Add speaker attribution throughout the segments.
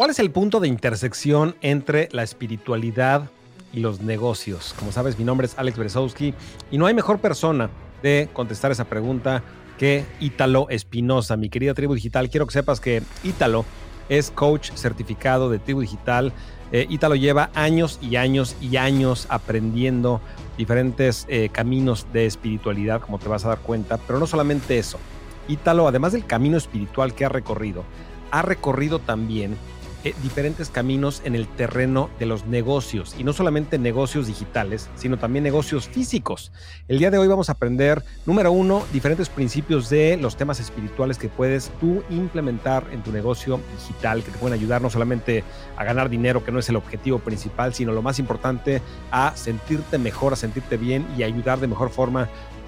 Speaker 1: ¿Cuál es el punto de intersección entre la espiritualidad y los negocios? Como sabes, mi nombre es Alex Beresowski y no hay mejor persona de contestar esa pregunta que Ítalo Espinosa. Mi querida tribu digital, quiero que sepas que Ítalo es coach certificado de tribu digital. Eh, Ítalo lleva años y años y años aprendiendo diferentes eh, caminos de espiritualidad, como te vas a dar cuenta, pero no solamente eso. Ítalo, además del camino espiritual que ha recorrido, ha recorrido también eh, diferentes caminos en el terreno de los negocios y no solamente negocios digitales, sino también negocios físicos. El día de hoy vamos a aprender, número uno, diferentes principios de los temas espirituales que puedes tú implementar en tu negocio digital, que te pueden ayudar no solamente a ganar dinero, que no es el objetivo principal, sino lo más importante, a sentirte mejor, a sentirte bien y ayudar de mejor forma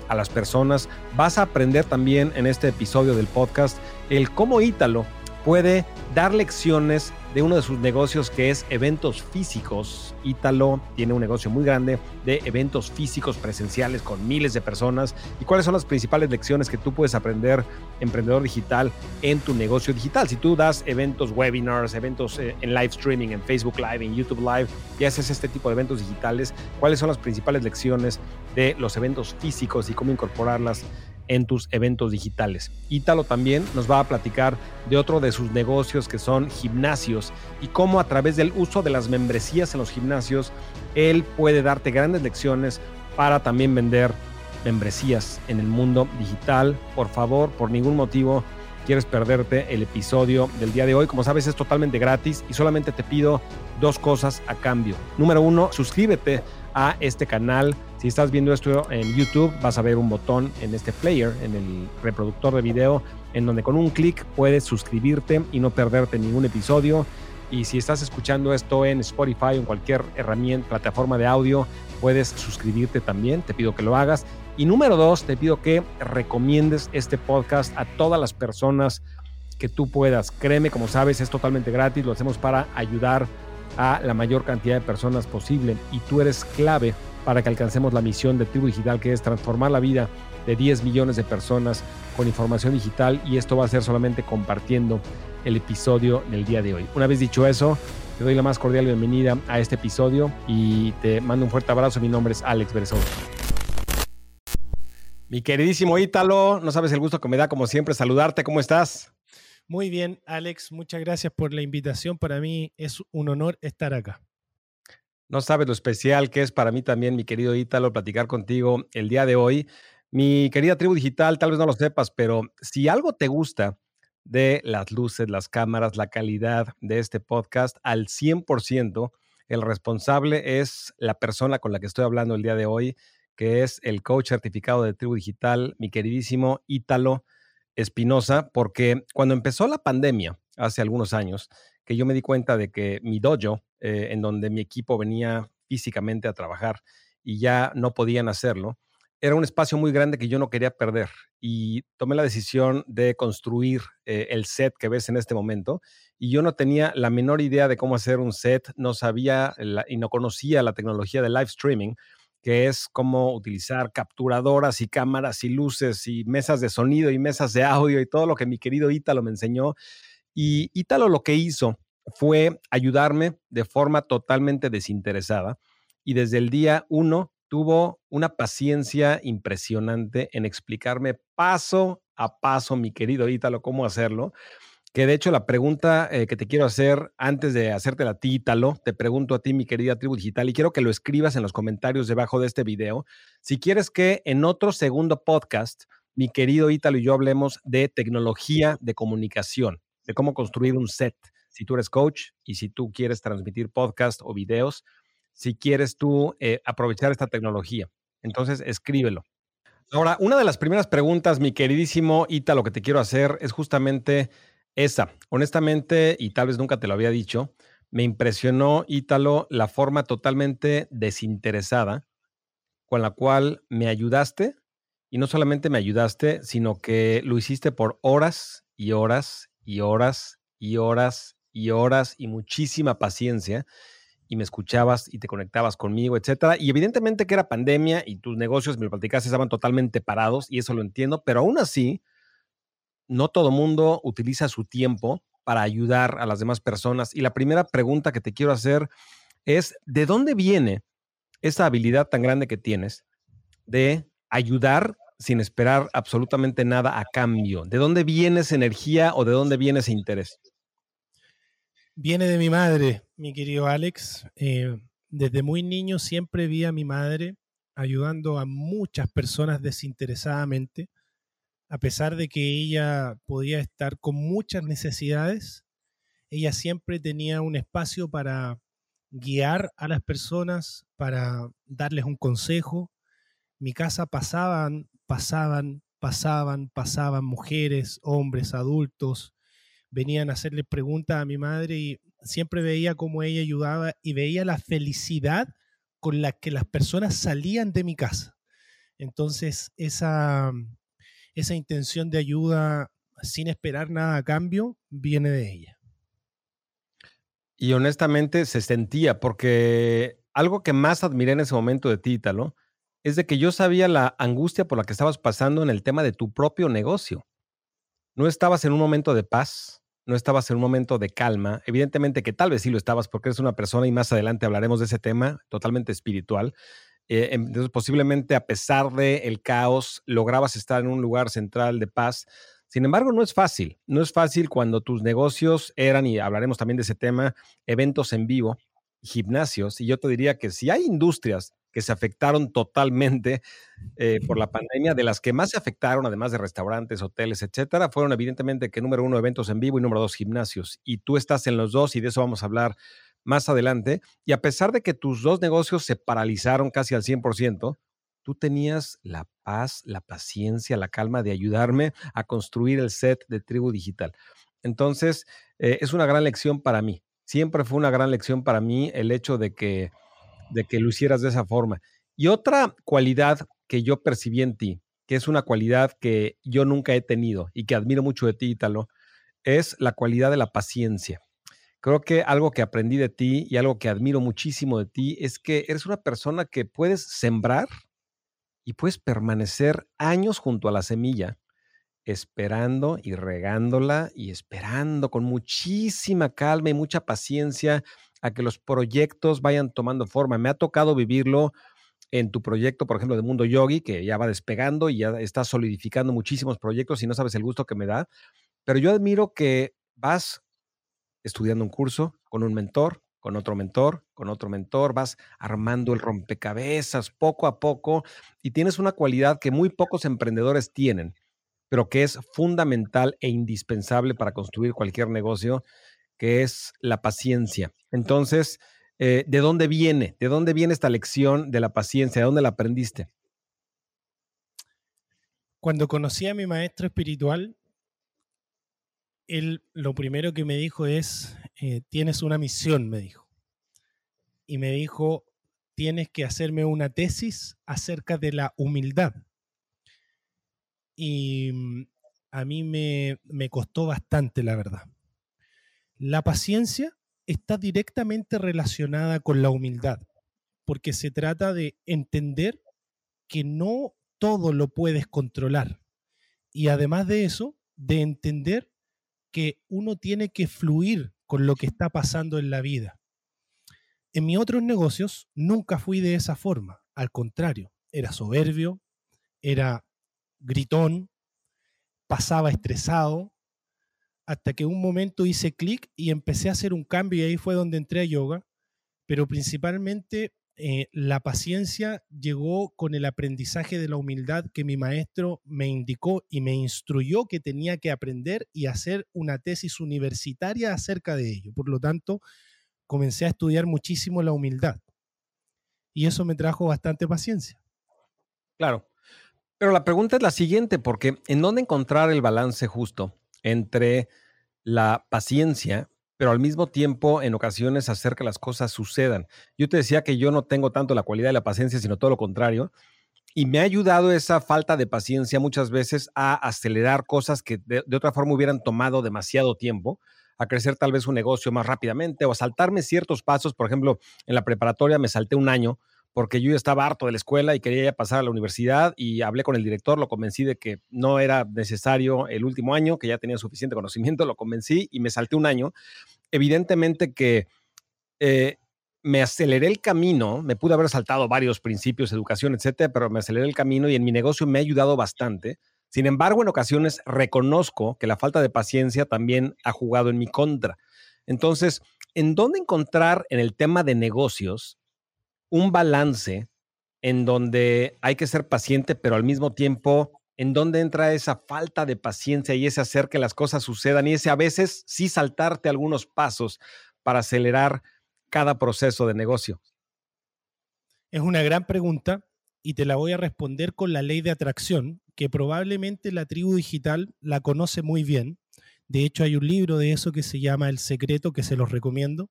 Speaker 1: a las personas. Vas a aprender también en este episodio del podcast el cómo Ítalo puede dar lecciones de uno de sus negocios que es eventos físicos. Ítalo tiene un negocio muy grande de eventos físicos presenciales con miles de personas. ¿Y cuáles son las principales lecciones que tú puedes aprender, emprendedor digital, en tu negocio digital? Si tú das eventos, webinars, eventos eh, en live streaming, en Facebook Live, en YouTube Live, y haces este tipo de eventos digitales, ¿cuáles son las principales lecciones de los eventos físicos y cómo incorporarlas en tus eventos digitales. Ítalo también nos va a platicar de otro de sus negocios que son gimnasios y cómo a través del uso de las membresías en los gimnasios, él puede darte grandes lecciones para también vender membresías en el mundo digital. Por favor, por ningún motivo quieres perderte el episodio del día de hoy. Como sabes, es totalmente gratis y solamente te pido dos cosas a cambio. Número uno, suscríbete a este canal. Si estás viendo esto en YouTube, vas a ver un botón en este player, en el reproductor de video, en donde con un clic puedes suscribirte y no perderte ningún episodio. Y si estás escuchando esto en Spotify o en cualquier herramienta, plataforma de audio, puedes suscribirte también. Te pido que lo hagas. Y número dos, te pido que recomiendes este podcast a todas las personas que tú puedas. Créeme, como sabes, es totalmente gratis. Lo hacemos para ayudar a la mayor cantidad de personas posible y tú eres clave para que alcancemos la misión de Tribu Digital que es transformar la vida de 10 millones de personas con información digital y esto va a ser solamente compartiendo el episodio del día de hoy. Una vez dicho eso, te doy la más cordial bienvenida a este episodio y te mando un fuerte abrazo. Mi nombre es Alex Beresov. Mi queridísimo Ítalo, no sabes el gusto que me da como siempre saludarte. ¿Cómo estás?
Speaker 2: Muy bien, Alex, muchas gracias por la invitación. Para mí es un honor estar acá.
Speaker 1: No sabes lo especial que es para mí también, mi querido Ítalo, platicar contigo el día de hoy. Mi querida tribu digital, tal vez no lo sepas, pero si algo te gusta de las luces, las cámaras, la calidad de este podcast, al 100%, el responsable es la persona con la que estoy hablando el día de hoy, que es el coach certificado de tribu digital, mi queridísimo Ítalo Espinosa, porque cuando empezó la pandemia, hace algunos años, que yo me di cuenta de que mi dojo, eh, en donde mi equipo venía físicamente a trabajar y ya no podían hacerlo, era un espacio muy grande que yo no quería perder y tomé la decisión de construir eh, el set que ves en este momento y yo no tenía la menor idea de cómo hacer un set, no sabía y no conocía la tecnología de live streaming que es cómo utilizar capturadoras y cámaras y luces y mesas de sonido y mesas de audio y todo lo que mi querido Ítalo me enseñó. Y Ítalo lo que hizo fue ayudarme de forma totalmente desinteresada y desde el día uno tuvo una paciencia impresionante en explicarme paso a paso, mi querido Ítalo, cómo hacerlo que de hecho la pregunta eh, que te quiero hacer antes de hacerte la títalo, te pregunto a ti, mi querida tribu digital, y quiero que lo escribas en los comentarios debajo de este video. Si quieres que en otro segundo podcast, mi querido Ítalo y yo hablemos de tecnología de comunicación, de cómo construir un set. Si tú eres coach y si tú quieres transmitir podcast o videos, si quieres tú eh, aprovechar esta tecnología, entonces escríbelo. Ahora, una de las primeras preguntas, mi queridísimo Ítalo, que te quiero hacer es justamente esa, honestamente, y tal vez nunca te lo había dicho, me impresionó, Ítalo, la forma totalmente desinteresada con la cual me ayudaste, y no solamente me ayudaste, sino que lo hiciste por horas y horas y horas y horas y horas y muchísima paciencia, y me escuchabas y te conectabas conmigo, etcétera. Y evidentemente que era pandemia y tus negocios, me lo platicaste, estaban totalmente parados, y eso lo entiendo, pero aún así, no todo mundo utiliza su tiempo para ayudar a las demás personas. Y la primera pregunta que te quiero hacer es, ¿de dónde viene esa habilidad tan grande que tienes de ayudar sin esperar absolutamente nada a cambio? ¿De dónde viene esa energía o de dónde viene ese interés?
Speaker 2: Viene de mi madre, mi querido Alex. Eh, desde muy niño siempre vi a mi madre ayudando a muchas personas desinteresadamente, a pesar de que ella podía estar con muchas necesidades, ella siempre tenía un espacio para guiar a las personas, para darles un consejo. Mi casa pasaban, pasaban, pasaban, pasaban mujeres, hombres, adultos, venían a hacerle preguntas a mi madre y siempre veía cómo ella ayudaba y veía la felicidad con la que las personas salían de mi casa. Entonces, esa, esa intención de ayuda sin esperar nada a cambio viene de ella.
Speaker 1: Y honestamente se sentía, porque algo que más admiré en ese momento de ti, Italo, es de que yo sabía la angustia por la que estabas pasando en el tema de tu propio negocio. No estabas en un momento de paz, no estabas en un momento de calma. Evidentemente que tal vez sí lo estabas porque eres una persona y más adelante hablaremos de ese tema totalmente espiritual. Eh, entonces, posiblemente a pesar del el caos, lograbas estar en un lugar central de paz. Sin embargo, no es fácil. No es fácil cuando tus negocios eran, y hablaremos también de ese tema, eventos en vivo, gimnasios. Y yo te diría que si hay industrias que se afectaron totalmente eh, por la pandemia. De las que más se afectaron, además de restaurantes, hoteles, etcétera, fueron evidentemente que número uno, eventos en vivo y número dos, gimnasios. Y tú estás en los dos y de eso vamos a hablar más adelante. Y a pesar de que tus dos negocios se paralizaron casi al 100%, tú tenías la paz, la paciencia, la calma de ayudarme a construir el set de Tribu Digital. Entonces, eh, es una gran lección para mí. Siempre fue una gran lección para mí el hecho de que de que lo hicieras de esa forma. Y otra cualidad que yo percibí en ti, que es una cualidad que yo nunca he tenido y que admiro mucho de ti, Ítalo, es la cualidad de la paciencia. Creo que algo que aprendí de ti y algo que admiro muchísimo de ti es que eres una persona que puedes sembrar y puedes permanecer años junto a la semilla, esperando y regándola y esperando con muchísima calma y mucha paciencia a que los proyectos vayan tomando forma. Me ha tocado vivirlo en tu proyecto, por ejemplo, de Mundo Yogi, que ya va despegando y ya está solidificando muchísimos proyectos y no sabes el gusto que me da. Pero yo admiro que vas estudiando un curso con un mentor, con otro mentor, con otro mentor, vas armando el rompecabezas poco a poco y tienes una cualidad que muy pocos emprendedores tienen, pero que es fundamental e indispensable para construir cualquier negocio que es la paciencia. Entonces, eh, ¿de dónde viene? ¿De dónde viene esta lección de la paciencia? ¿De dónde la aprendiste?
Speaker 2: Cuando conocí a mi maestro espiritual, él lo primero que me dijo es, eh, tienes una misión, me dijo. Y me dijo, tienes que hacerme una tesis acerca de la humildad. Y mm, a mí me, me costó bastante, la verdad. La paciencia está directamente relacionada con la humildad, porque se trata de entender que no todo lo puedes controlar. Y además de eso, de entender que uno tiene que fluir con lo que está pasando en la vida. En mis otros negocios nunca fui de esa forma, al contrario, era soberbio, era gritón, pasaba estresado, hasta que un momento hice clic y empecé a hacer un cambio y ahí fue donde entré a yoga, pero principalmente eh, la paciencia llegó con el aprendizaje de la humildad que mi maestro me indicó y me instruyó que tenía que aprender y hacer una tesis universitaria acerca de ello. Por lo tanto, comencé a estudiar muchísimo la humildad y eso me trajo bastante paciencia.
Speaker 1: Claro. Pero la pregunta es la siguiente, porque ¿en dónde encontrar el balance justo entre la paciencia, pero al mismo tiempo en ocasiones hacer que las cosas sucedan. Yo te decía que yo no tengo tanto la cualidad de la paciencia, sino todo lo contrario. Y me ha ayudado esa falta de paciencia muchas veces a acelerar cosas que de, otra forma hubieran tomado demasiado tiempo, a crecer tal vez un negocio más rápidamente o a saltarme ciertos pasos. Por ejemplo, en la preparatoria me salté un año porque yo estaba harto de la escuela y quería pasar a la universidad y hablé con el director, lo convencí de que no era necesario el último año, que ya tenía suficiente conocimiento, lo convencí y me salté un año. Evidentemente que eh, me aceleré el camino, me pude haber saltado varios principios, educación, etcétera, pero me aceleré el camino y en mi negocio me ha ayudado bastante. Sin embargo, en ocasiones reconozco que la falta de paciencia también ha jugado en mi contra. Entonces, ¿en dónde encontrar en el tema de negocios un balance en donde hay que ser paciente, pero al mismo tiempo, en dónde entra esa falta de paciencia y ese hacer que las cosas sucedan y ese a veces sí saltarte algunos pasos para acelerar cada proceso de negocio?
Speaker 2: Es una gran pregunta y te la voy a responder con la ley de atracción, que probablemente la tribu digital la conoce muy bien. De hecho, hay un libro de eso que se llama El Secreto, que se los recomiendo.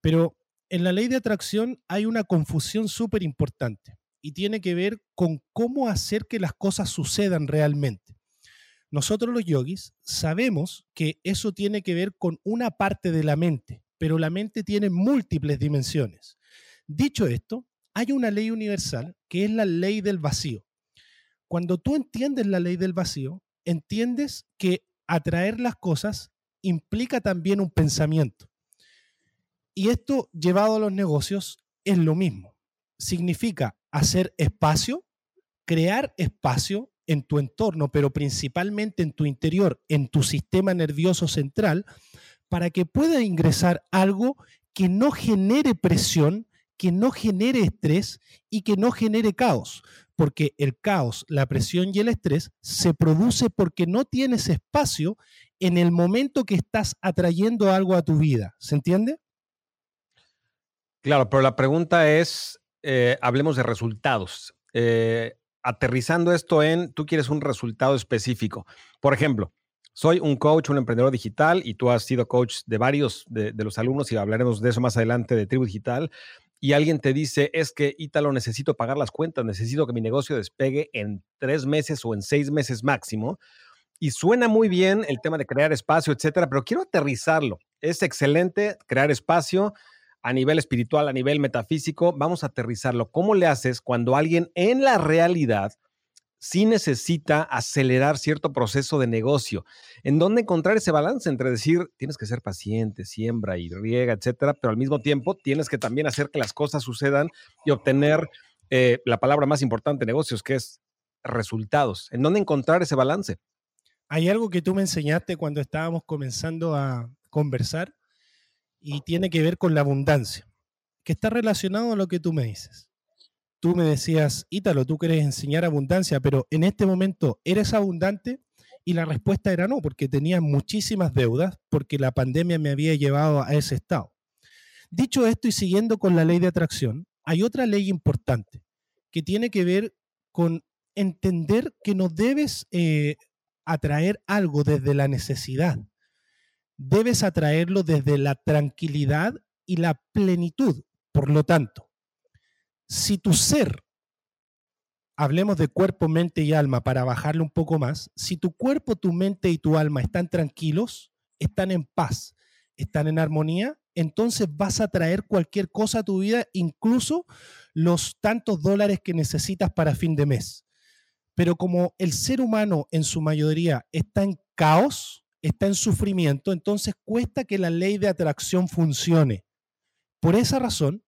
Speaker 2: Pero en la ley de atracción hay una confusión súper importante y tiene que ver con cómo hacer que las cosas sucedan realmente. Nosotros los yogis sabemos que eso tiene que ver con una parte de la mente, pero la mente tiene múltiples dimensiones. Dicho esto, hay una ley universal que es la ley del vacío. Cuando tú entiendes la ley del vacío, entiendes que atraer las cosas implica también un pensamiento. Y esto llevado a los negocios es lo mismo. Significa hacer espacio, crear espacio en tu entorno, pero principalmente en tu interior, en tu sistema nervioso central, para que pueda ingresar algo que no genere presión, que no genere estrés y que no genere caos. Porque el caos, la presión y el estrés se produce porque no tienes espacio en el momento que estás atrayendo algo a tu vida. ¿Se entiende?
Speaker 1: Claro, pero la pregunta es, eh, hablemos de resultados. Eh, aterrizando esto en, tú quieres un resultado específico. Por ejemplo, soy un coach, un emprendedor digital y tú has sido coach de varios de, los alumnos y hablaremos de eso más adelante de Tribu Digital. Y alguien te dice, es que Ítalo, necesito pagar las cuentas, necesito que mi negocio despegue en tres meses o en seis meses máximo. Y suena muy bien el tema de crear espacio, etcétera, pero quiero aterrizarlo. Es excelente crear espacio, a nivel espiritual, a nivel metafísico, vamos a aterrizarlo. ¿Cómo le haces cuando alguien en la realidad sí necesita acelerar cierto proceso de negocio? ¿En dónde encontrar ese balance entre decir, tienes que ser paciente, siembra y riega, etcétera, pero al mismo tiempo tienes que también hacer que las cosas sucedan y obtener eh, la palabra más importante de negocios, que es resultados? ¿En dónde encontrar ese balance?
Speaker 2: Hay algo que tú me enseñaste cuando estábamos comenzando a conversar y tiene que ver con la abundancia, que está relacionado a lo que tú me dices. Tú me decías, Ítalo, tú quieres enseñar abundancia, pero en este momento, ¿eres abundante? Y la respuesta era no, porque tenía muchísimas deudas, porque la pandemia me había llevado a ese estado. Dicho esto y siguiendo con la ley de atracción, hay otra ley importante que tiene que ver con entender que no debes eh, atraer algo desde la necesidad, debes atraerlo desde la tranquilidad y la plenitud. Por lo tanto, si tu ser, hablemos de cuerpo, mente y alma para bajarle un poco más, si tu cuerpo, tu mente y tu alma están tranquilos, están en paz, están en armonía, entonces vas a traer cualquier cosa a tu vida, incluso los tantos dólares que necesitas para fin de mes. Pero como el ser humano en su mayoría está en caos, está en sufrimiento, entonces cuesta que la ley de atracción funcione. Por esa razón,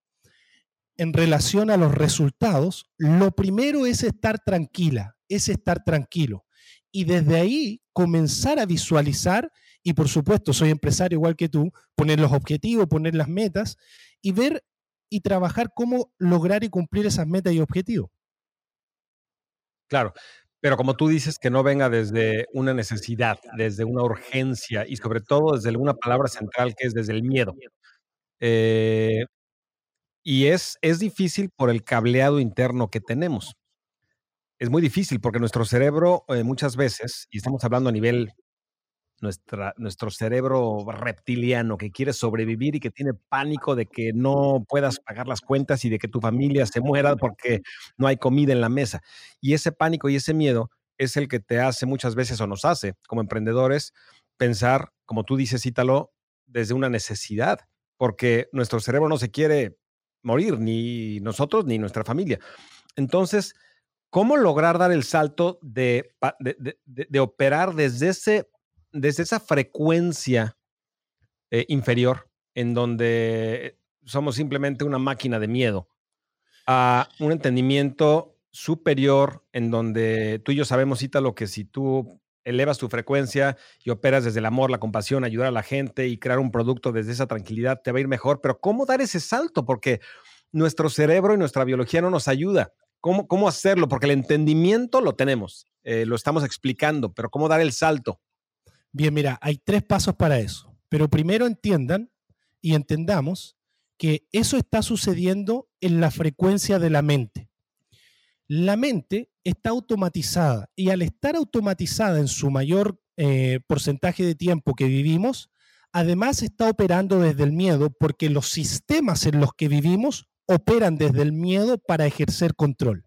Speaker 2: en relación a los resultados, lo primero es estar tranquila, es estar tranquilo. Y desde ahí comenzar a visualizar, y por supuesto soy empresario igual que tú, poner los objetivos, poner las metas y ver y trabajar cómo lograr y cumplir esas metas y objetivos.
Speaker 1: Claro, pero como tú dices, que no venga desde una necesidad, desde una urgencia y sobre todo desde una palabra central que es desde el miedo. Eh, y es, es difícil por el cableado interno que tenemos. Es muy difícil porque nuestro cerebro eh, muchas veces, y estamos hablando a nivel nuestro cerebro reptiliano que quiere sobrevivir y que tiene pánico de que no puedas pagar las cuentas y de que tu familia se muera porque no hay comida en la mesa. Y ese pánico y ese miedo es el que te hace muchas veces o nos hace como emprendedores pensar, como tú dices, Ítalo, desde una necesidad, porque nuestro cerebro no se quiere morir, ni nosotros ni nuestra familia. Entonces, ¿cómo lograr dar el salto de, de, operar desde, ese, desde esa frecuencia eh, inferior, en donde somos simplemente una máquina de miedo, a un entendimiento superior en donde tú y yo sabemos, lo que si tú elevas tu frecuencia y operas desde el amor, la compasión, ayudar a la gente y crear un producto desde esa tranquilidad, te va a ir mejor. Pero ¿cómo dar ese salto? Porque nuestro cerebro y nuestra biología no nos ayuda. ¿Cómo, cómo hacerlo? Porque el entendimiento lo tenemos, eh, lo estamos explicando, pero ¿cómo dar el salto?
Speaker 2: Bien, mira, hay tres pasos para eso. Pero primero entiendan y entendamos que eso está sucediendo en la frecuencia de la mente. La mente está automatizada y al estar automatizada en su mayor eh, porcentaje de tiempo que vivimos, además está operando desde el miedo porque los sistemas en los que vivimos operan desde el miedo para ejercer control.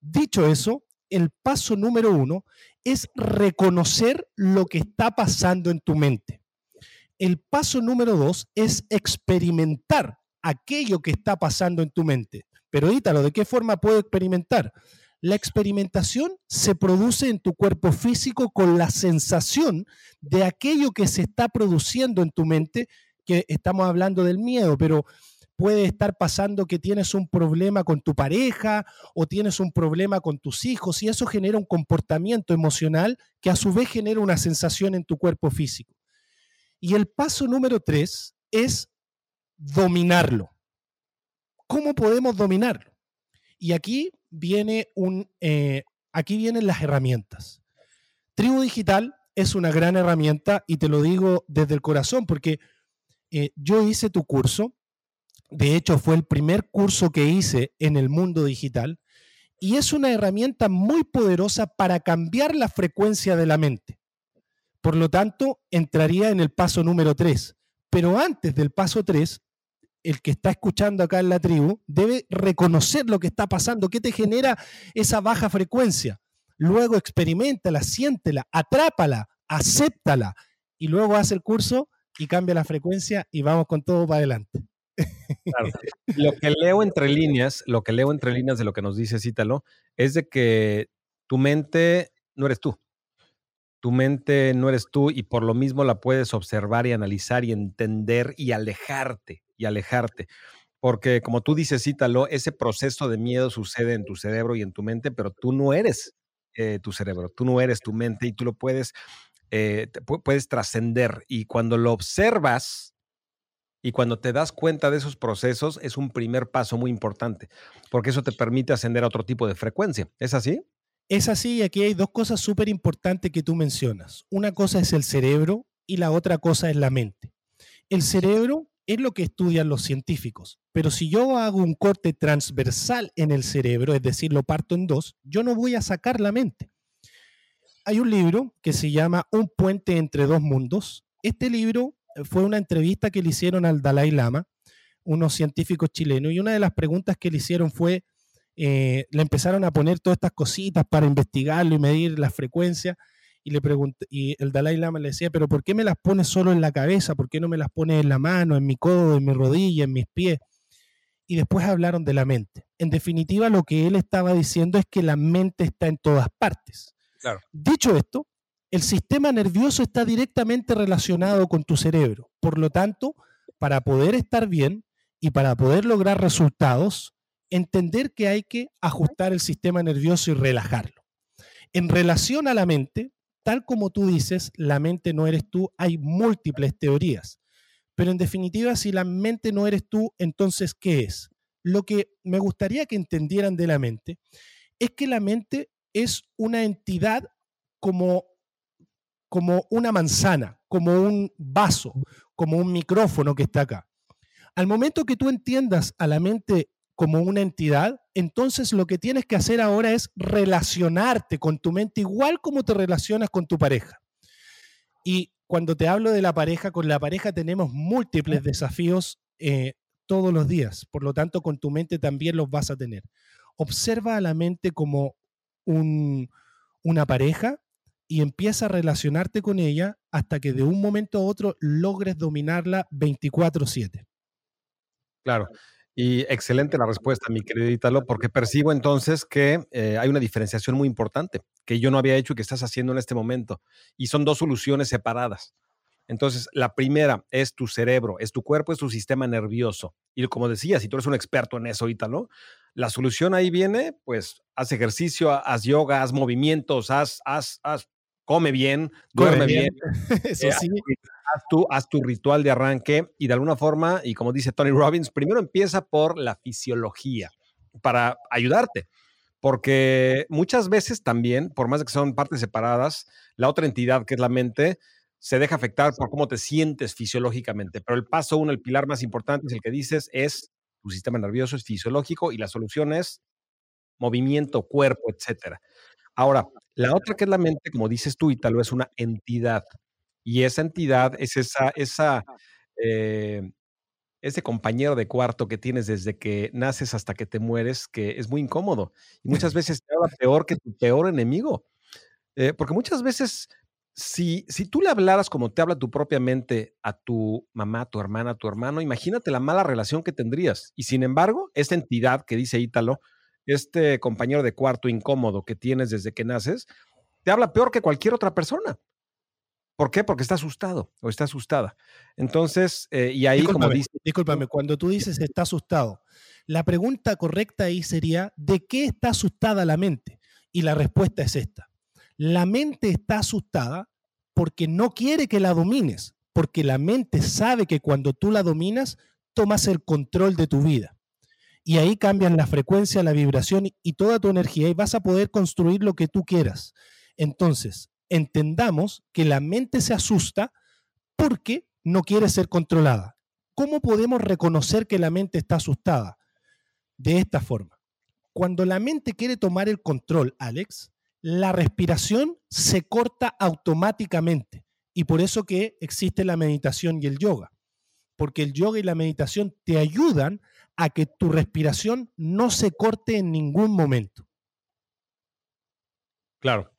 Speaker 2: Dicho eso, el paso número uno es reconocer lo que está pasando en tu mente. El paso número dos es experimentar aquello que está pasando en tu mente. Pero Ítalo, ¿de qué forma puedo experimentar? La experimentación se produce en tu cuerpo físico con la sensación de aquello que se está produciendo en tu mente, que estamos hablando del miedo, pero puede estar pasando que tienes un problema con tu pareja o tienes un problema con tus hijos y eso genera un comportamiento emocional que a su vez genera una sensación en tu cuerpo físico. Y el paso número tres es dominarlo. ¿Cómo podemos dominarlo? Y aquí viene un, eh, aquí vienen las herramientas. Tribu Digital es una gran herramienta y te lo digo desde el corazón porque eh, yo hice tu curso de hecho, fue el primer curso que hice en el mundo digital y es una herramienta muy poderosa para cambiar la frecuencia de la mente. Por lo tanto, entraría en el paso número 3. Pero antes del paso 3, el que está escuchando acá en la tribu debe reconocer lo que está pasando, qué te genera esa baja frecuencia. Luego experimentala, siéntela, atrápala, acéptala y luego hace el curso y cambia la frecuencia y vamos con todo para adelante.
Speaker 1: Lo que leo entre líneas, lo que leo entre líneas de lo que nos dice Cítalo, es de que tu mente no eres tú. Tu mente no eres tú y por lo mismo la puedes observar y analizar y entender y alejarte y alejarte. Porque como tú dices, Cítalo, ese proceso de miedo sucede en tu cerebro y en tu mente, pero tú no eres eh, tu cerebro, tú no eres tu mente y tú lo puedes, eh, puedes trascender. Y cuando lo observas, y cuando te das cuenta de esos procesos, es un primer paso muy importante, porque eso te permite ascender a otro tipo de frecuencia. ¿Es así?
Speaker 2: Es así, y aquí hay dos cosas súper importantes que tú mencionas. Una cosa es el cerebro y la otra cosa es la mente. El cerebro es lo que estudian los científicos, pero si yo hago un corte transversal en el cerebro, es decir, lo parto en dos, yo no voy a sacar la mente. Hay un libro que se llama Un puente entre dos mundos. Este libro fue una entrevista que le hicieron al Dalai Lama, unos científicos chilenos, y una de las preguntas que le hicieron fue, eh, le empezaron a poner todas estas cositas para investigarlo y medir la frecuencia, y, le y el Dalai Lama le decía, pero ¿por qué me las pones solo en la cabeza? ¿Por qué no me las pones en la mano, en mi codo, en mi rodilla, en mis pies? Y después hablaron de la mente. En definitiva, lo que él estaba diciendo es que la mente está en todas partes. Dicho esto, el sistema nervioso está directamente relacionado con tu cerebro. Por lo tanto, para poder estar bien y para poder lograr resultados, entender que hay que ajustar el sistema nervioso y relajarlo. En relación a la mente, tal como tú dices, la mente no eres tú, hay múltiples teorías. Pero en definitiva, si la mente no eres tú, entonces, ¿qué es? Lo que me gustaría que entendieran de la mente es que la mente es una entidad como como una manzana, como un vaso, como un micrófono que está acá. Al momento que tú entiendas a la mente como una entidad, entonces lo que tienes que hacer ahora es relacionarte con tu mente igual como te relacionas con tu pareja. Y cuando te hablo de la pareja, con la pareja tenemos múltiples desafíos eh, todos los días, por lo tanto con tu mente también los vas a tener. Observa a la mente como una pareja y empieza a relacionarte con ella hasta que de un momento a otro logres dominarla 24/7.
Speaker 1: Claro. Y excelente la respuesta, mi querido Ítalo, porque percibo entonces que eh, hay una diferenciación muy importante que yo no había hecho y que estás haciendo en este momento. Y son dos soluciones separadas. Entonces, la primera es tu cerebro, es tu cuerpo, es tu sistema nervioso. Y como decía, si tú eres un experto en eso, Ítalo, la solución ahí viene, pues haz ejercicio, haz yoga, haz movimientos, haz, haz, haz come bien, duerme bien. Eso eh, sí haz tu, haz tu ritual de arranque y de alguna forma, y como dice Tony Robbins, primero empieza por la fisiología para ayudarte. Porque muchas veces también, por más que son partes separadas, la otra entidad que es la mente se deja afectar por cómo te sientes fisiológicamente. Pero el paso uno, el pilar más importante es el que dices, es tu sistema nervioso es fisiológico y la solución es movimiento, cuerpo, etcétera. Ahora, la otra que es la mente, como dices tú, y tal vez una entidad. Y esa entidad es esa, esa, eh, ese compañero de cuarto que tienes desde que naces hasta que te mueres, que es muy incómodo. Y muchas veces te habla peor que tu peor enemigo. Eh, porque muchas veces, si, si tú le hablaras como te habla tu propia mente a tu mamá, a tu hermana, a tu hermano, imagínate la mala relación que tendrías. Y sin embargo, esta entidad que dice Ítalo, este compañero de cuarto incómodo que tienes desde que naces, te habla peor que cualquier otra persona. ¿Por qué? Porque está asustado o está asustada. Entonces, eh, y ahí como dice...
Speaker 2: Discúlpame, cuando tú dices está asustado, la pregunta correcta ahí sería, ¿de qué está asustada la mente? Y la respuesta es esta. La mente está asustada porque no quiere que la domines, porque la mente sabe que cuando tú la dominas, tomas el control de tu vida. Y ahí cambian la frecuencia, la vibración y toda tu energía y vas a poder construir lo que tú quieras. Entonces, entendamos que la mente se asusta porque no quiere ser controlada. ¿Cómo podemos reconocer que la mente está asustada? De esta forma. Cuando la mente quiere tomar el control, Alex, la respiración se corta automáticamente. Y por eso que existe la meditación y el yoga. Porque el yoga y la meditación te ayudan a que tu respiración no se corte en ningún momento.
Speaker 1: Claro.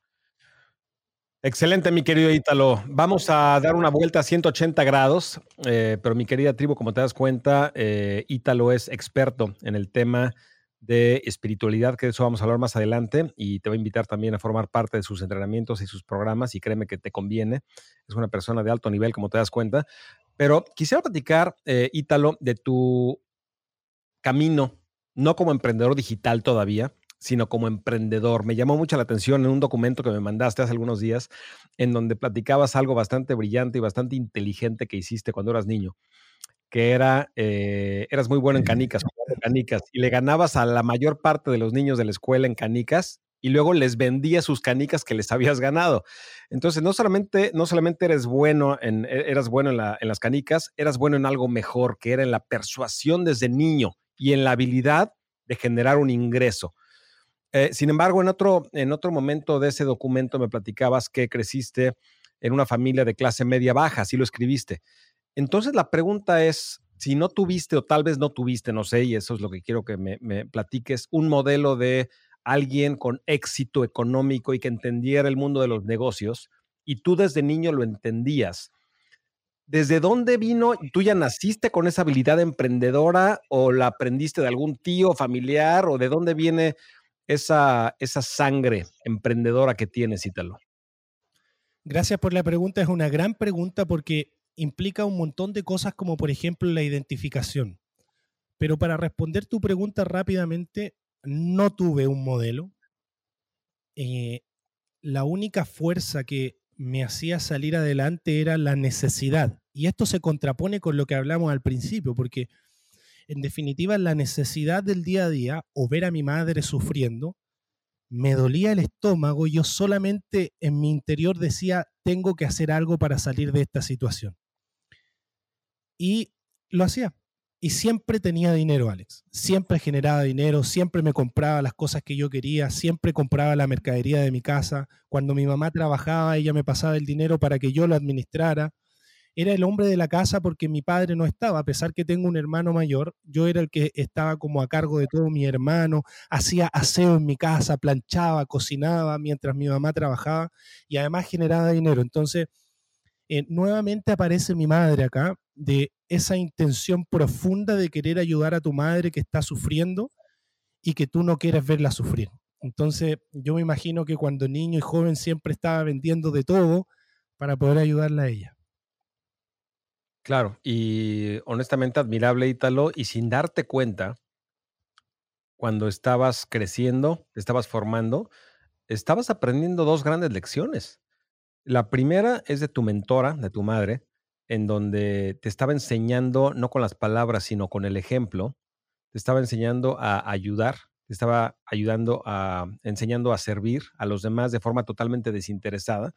Speaker 1: Excelente, mi querido Ítalo. Vamos a dar una vuelta a 180 grados, eh, pero mi querida tribu, como te das cuenta, eh, Ítalo es experto en el tema de espiritualidad, que de eso vamos a hablar más adelante, y te voy a invitar también a formar parte de sus entrenamientos y sus programas, y créeme que te conviene. Es una persona de alto nivel, como te das cuenta. Pero quisiera platicar, eh, Ítalo, de tu camino, no como emprendedor digital todavía, sino como emprendedor. Me llamó mucho la atención en un documento que me mandaste hace algunos días, en donde platicabas algo bastante brillante y bastante inteligente que hiciste cuando eras niño, que era, eh, eras muy bueno en canicas, canicas, y le ganabas a la mayor parte de los niños de la escuela en canicas y luego les vendías sus canicas que les habías ganado. Entonces, no solamente, no solamente eres bueno en, e, eras bueno en, en las canicas, eras bueno en algo mejor, que era en la persuasión desde niño y en la habilidad de generar un ingreso. Eh, sin embargo, en otro, en otro momento de ese documento me platicabas que creciste en una familia de clase media baja, así lo escribiste. Entonces la pregunta es, si no tuviste o tal vez no tuviste, no sé, y eso es lo que quiero que me, me platiques, un modelo de alguien con éxito económico y que entendiera el mundo de los negocios, y tú desde niño lo entendías. ¿Desde dónde vino? ¿Tú ya naciste con esa habilidad emprendedora o la aprendiste de algún tío familiar o de dónde viene esa, esa sangre emprendedora que tienes, Ítalo?
Speaker 2: Gracias por la pregunta. Es una gran pregunta porque implica un montón de cosas como por ejemplo la identificación. Pero para responder tu pregunta rápidamente, no tuve un modelo. Eh, la única fuerza que me hacía salir adelante era la necesidad. Y esto se contrapone con lo que hablamos al principio, porque en definitiva, la necesidad del día a día o ver a mi madre sufriendo, me dolía el estómago y yo solamente en mi interior decía, tengo que hacer algo para salir de esta situación. Y lo hacía. Y siempre tenía dinero, Alex. Siempre generaba dinero, siempre me compraba las cosas que yo quería, siempre compraba la mercadería de mi casa. Cuando mi mamá trabajaba, ella me pasaba el dinero para que yo lo administrara era el hombre de la casa porque mi padre no estaba, a pesar que tengo un hermano mayor, yo era el que estaba como a cargo de todo mi hermano, hacía aseo en mi casa, planchaba, cocinaba mientras mi mamá trabajaba y además generaba dinero. Entonces, eh, nuevamente aparece mi madre acá, de esa intención profunda de querer ayudar a tu madre que está sufriendo y que tú no quieres verla sufrir. Entonces, yo me imagino que cuando niño y joven siempre estaba vendiendo de todo para poder ayudarla a ella.
Speaker 1: Claro, y honestamente admirable, Ítalo, y sin darte cuenta, cuando estabas creciendo, estabas formando, estabas aprendiendo dos grandes lecciones. La primera es de tu mentora, de tu madre, en donde te estaba enseñando, no con las palabras, sino con el ejemplo, te estaba enseñando a ayudar, te estaba ayudando a, enseñando a servir a los demás de forma totalmente desinteresada,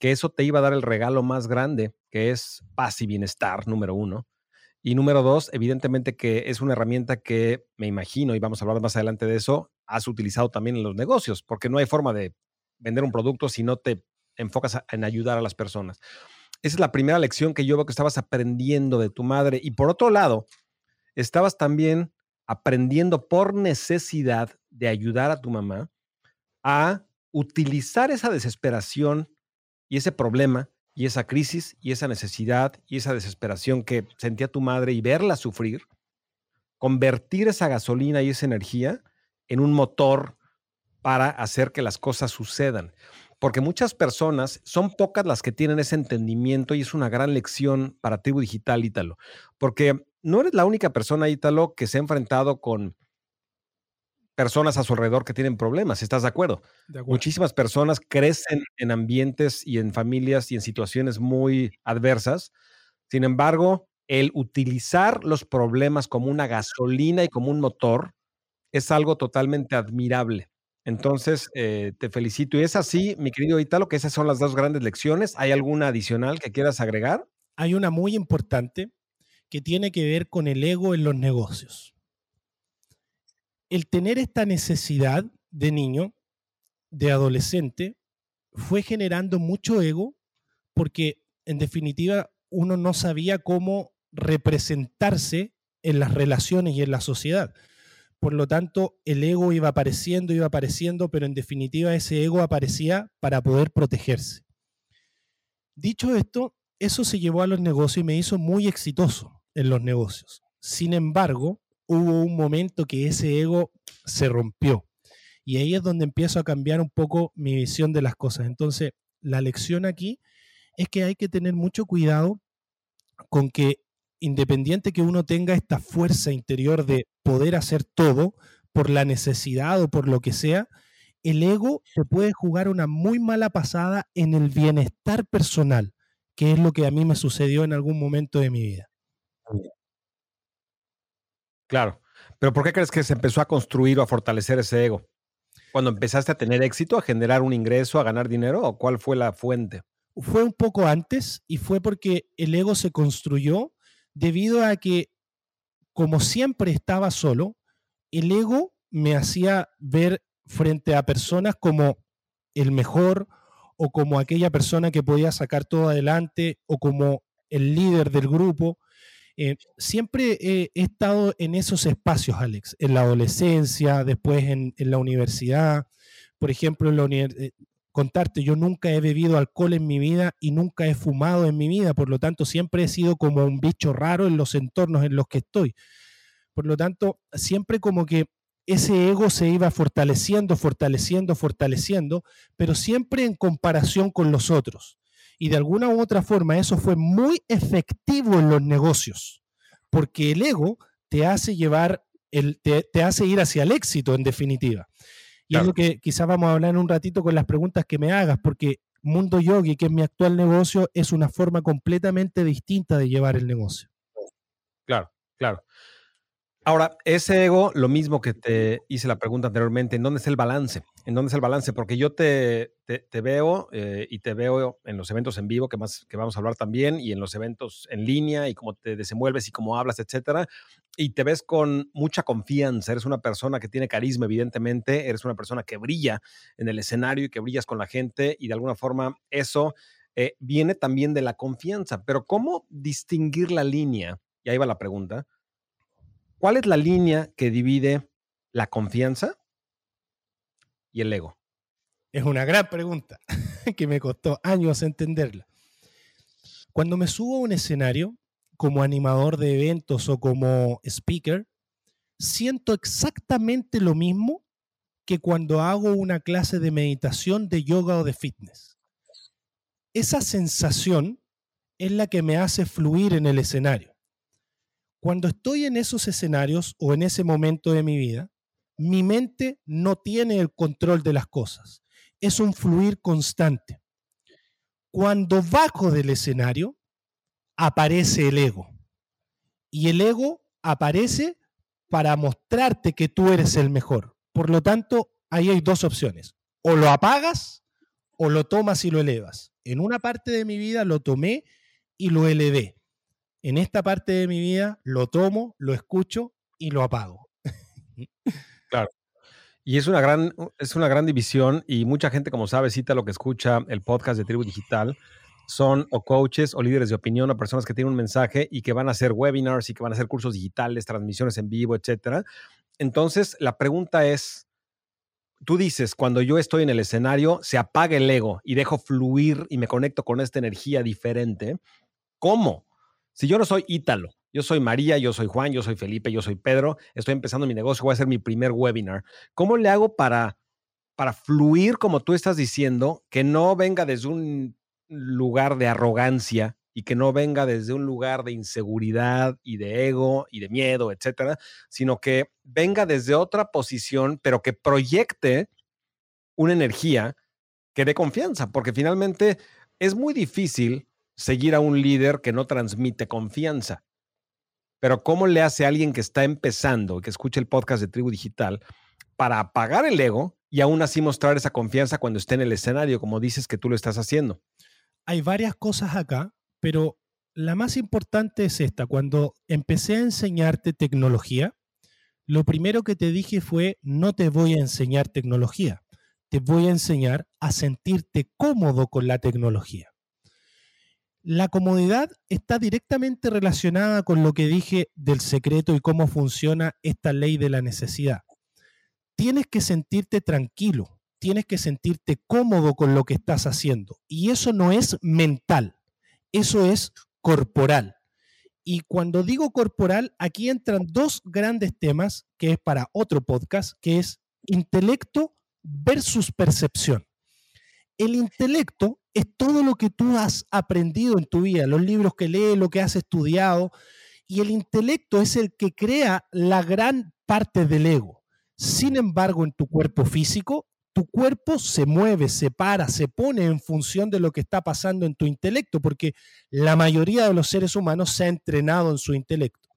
Speaker 1: que eso te iba a dar el regalo más grande, que es paz y bienestar, número uno. Y número dos, evidentemente que es una herramienta que me imagino, y vamos a hablar más adelante de eso, has utilizado también en los negocios, porque no hay forma de vender un producto si no te enfocas en ayudar a las personas. Esa es la primera lección que yo veo que estabas aprendiendo de tu madre. Y por otro lado, estabas también aprendiendo por necesidad de ayudar a tu mamá a utilizar esa desesperación y ese problema y esa crisis y esa necesidad y esa desesperación que sentía tu madre y verla sufrir, convertir esa gasolina y esa energía en un motor para hacer que las cosas sucedan porque muchas personas, son pocas las que tienen ese entendimiento y es una gran lección para Tribu Digital Ítalo, porque no eres la única persona, Ítalo, que se ha enfrentado con personas a su alrededor que tienen problemas, ¿estás de acuerdo? de acuerdo? Muchísimas personas crecen en ambientes y en familias y en situaciones muy adversas. Sin embargo, el utilizar los problemas como una gasolina y como un motor es algo totalmente admirable. Entonces, eh, te felicito. Y es así, mi querido Italo, que esas son las dos grandes lecciones. ¿Hay alguna adicional que quieras agregar?
Speaker 2: Hay una muy importante que tiene que ver con el ego en los negocios. El tener esta necesidad de niño, de adolescente, fue generando mucho ego porque, en definitiva, uno no sabía cómo representarse en las relaciones y en la sociedad. Por lo tanto, el ego iba apareciendo, iba apareciendo, pero en definitiva ese ego aparecía para poder protegerse. Dicho esto, eso se llevó a los negocios y me hizo muy exitoso en los negocios. Sin embargo, hubo un momento que ese ego se rompió. Y ahí es donde empiezo a cambiar un poco mi visión de las cosas. Entonces, la lección aquí es que hay que tener mucho cuidado con que independiente que uno tenga esta fuerza interior de poder hacer todo por la necesidad o por lo que sea, el ego te puede jugar una muy mala pasada en el bienestar personal, que es lo que a mí me sucedió en algún momento de mi vida.
Speaker 1: Claro, pero ¿por qué crees que se empezó a construir o a fortalecer ese ego? Cuando empezaste a tener éxito, a generar un ingreso, a ganar dinero, ¿o cuál fue la fuente?
Speaker 2: Fue un poco antes y fue porque el ego se construyó debido a que, como siempre estaba solo, el ego me hacía ver frente a personas como el mejor o como aquella persona que podía sacar todo adelante o como el líder del grupo. Eh, siempre he, estado en esos espacios, Alex, en la adolescencia, después en, en la universidad. Por ejemplo, en la, eh, contarte, yo nunca he bebido alcohol en mi vida y nunca he fumado en mi vida, por lo tanto siempre he sido como un bicho raro en los entornos en los que estoy. Por lo tanto, siempre como que ese ego se iba fortaleciendo, fortaleciendo, fortaleciendo, pero siempre en comparación con los otros. Y de alguna u otra forma eso fue muy efectivo en los negocios, porque el ego te hace llevar, el, te, te hace ir hacia el éxito en definitiva. Y es lo que quizás vamos a hablar en un ratito con las preguntas que me hagas, porque Mundo Yogi, que es mi actual negocio, es una forma completamente distinta de llevar el negocio.
Speaker 1: Claro, claro. Ahora, ese ego, lo mismo que te hice la pregunta anteriormente, ¿en dónde es el balance? ¿En dónde es el balance? Porque yo te, te, veo eh, y te veo en los eventos en vivo, que, más, que vamos a hablar también, y en los eventos en línea, y cómo te desenvuelves y cómo hablas, etcétera. Y te ves con mucha confianza. Eres una persona que tiene carisma, evidentemente. Eres una persona que brilla en el escenario y que brillas con la gente, y de alguna forma eso eh, viene también de la confianza. Pero, ¿cómo distinguir la línea? Y ahí va la pregunta ¿Cuál es la línea que divide la confianza y el ego?
Speaker 2: Es una gran pregunta que me costó años entenderla. Cuando me subo a un escenario como animador de eventos o como speaker, siento exactamente lo mismo que cuando hago una clase de meditación, de yoga o de fitness. Esa sensación es la que me hace fluir en el escenario. Cuando estoy en esos escenarios o en ese momento de mi vida, mi mente no tiene el control de las cosas. Es un fluir constante. Cuando bajo del escenario, aparece el ego. Y el ego aparece para mostrarte que tú eres el mejor. Por lo tanto, ahí hay dos opciones. O lo apagas o lo tomas y lo elevas. En una parte de mi vida lo tomé y lo elevé. En esta parte de mi vida lo tomo, lo escucho y lo apago.
Speaker 1: Claro. Y es una gran, es una gran división y mucha gente, como sabe, cita lo que escucha el podcast de Tribu Digital, son o coaches o líderes de opinión o personas que tienen un mensaje y que van a hacer webinars y que van a hacer cursos digitales, transmisiones en vivo, etcétera. Entonces, la pregunta es, tú dices, cuando yo estoy en el escenario, se apaga el ego y dejo fluir y me conecto con esta energía diferente. ¿Cómo? Si yo no soy Ítalo, yo soy María, yo soy Juan, yo soy Felipe, yo soy Pedro, estoy empezando mi negocio, voy a hacer mi primer webinar. ¿Cómo le hago para, para fluir, como tú estás diciendo, que no venga desde un lugar de arrogancia y que no venga desde un lugar de inseguridad y de ego y de miedo, etcétera, sino que venga desde otra posición, pero que proyecte una energía que dé confianza, porque finalmente es muy difícil seguir a un líder que no transmite confianza. Pero ¿cómo le hace a alguien que está empezando, que escucha el podcast de Tribu Digital, para apagar el ego y aún así mostrar esa confianza cuando esté en el escenario, como dices que tú lo estás haciendo?
Speaker 2: hay varias cosas acá, pero la más importante es esta. Cuando empecé a enseñarte tecnología, lo primero que te dije fue, no te voy a enseñar tecnología, te voy a enseñar a sentirte cómodo con la tecnología. La comodidad está directamente relacionada con lo que dije del secreto y cómo funciona esta ley de la necesidad. Tienes que sentirte tranquilo, tienes que sentirte cómodo con lo que estás haciendo. Y eso no es mental, eso es corporal. Y cuando digo corporal, aquí entran dos grandes temas, que es para otro podcast, que es intelecto versus percepción. El intelecto es todo lo que tú has aprendido en tu vida, los libros que lees, lo que has estudiado, y el intelecto es el que crea la gran parte del ego. Sin embargo, en tu cuerpo físico, tu cuerpo se mueve, se para, se pone en función de lo que está pasando en tu intelecto, porque la mayoría de los seres humanos se ha entrenado en su intelecto.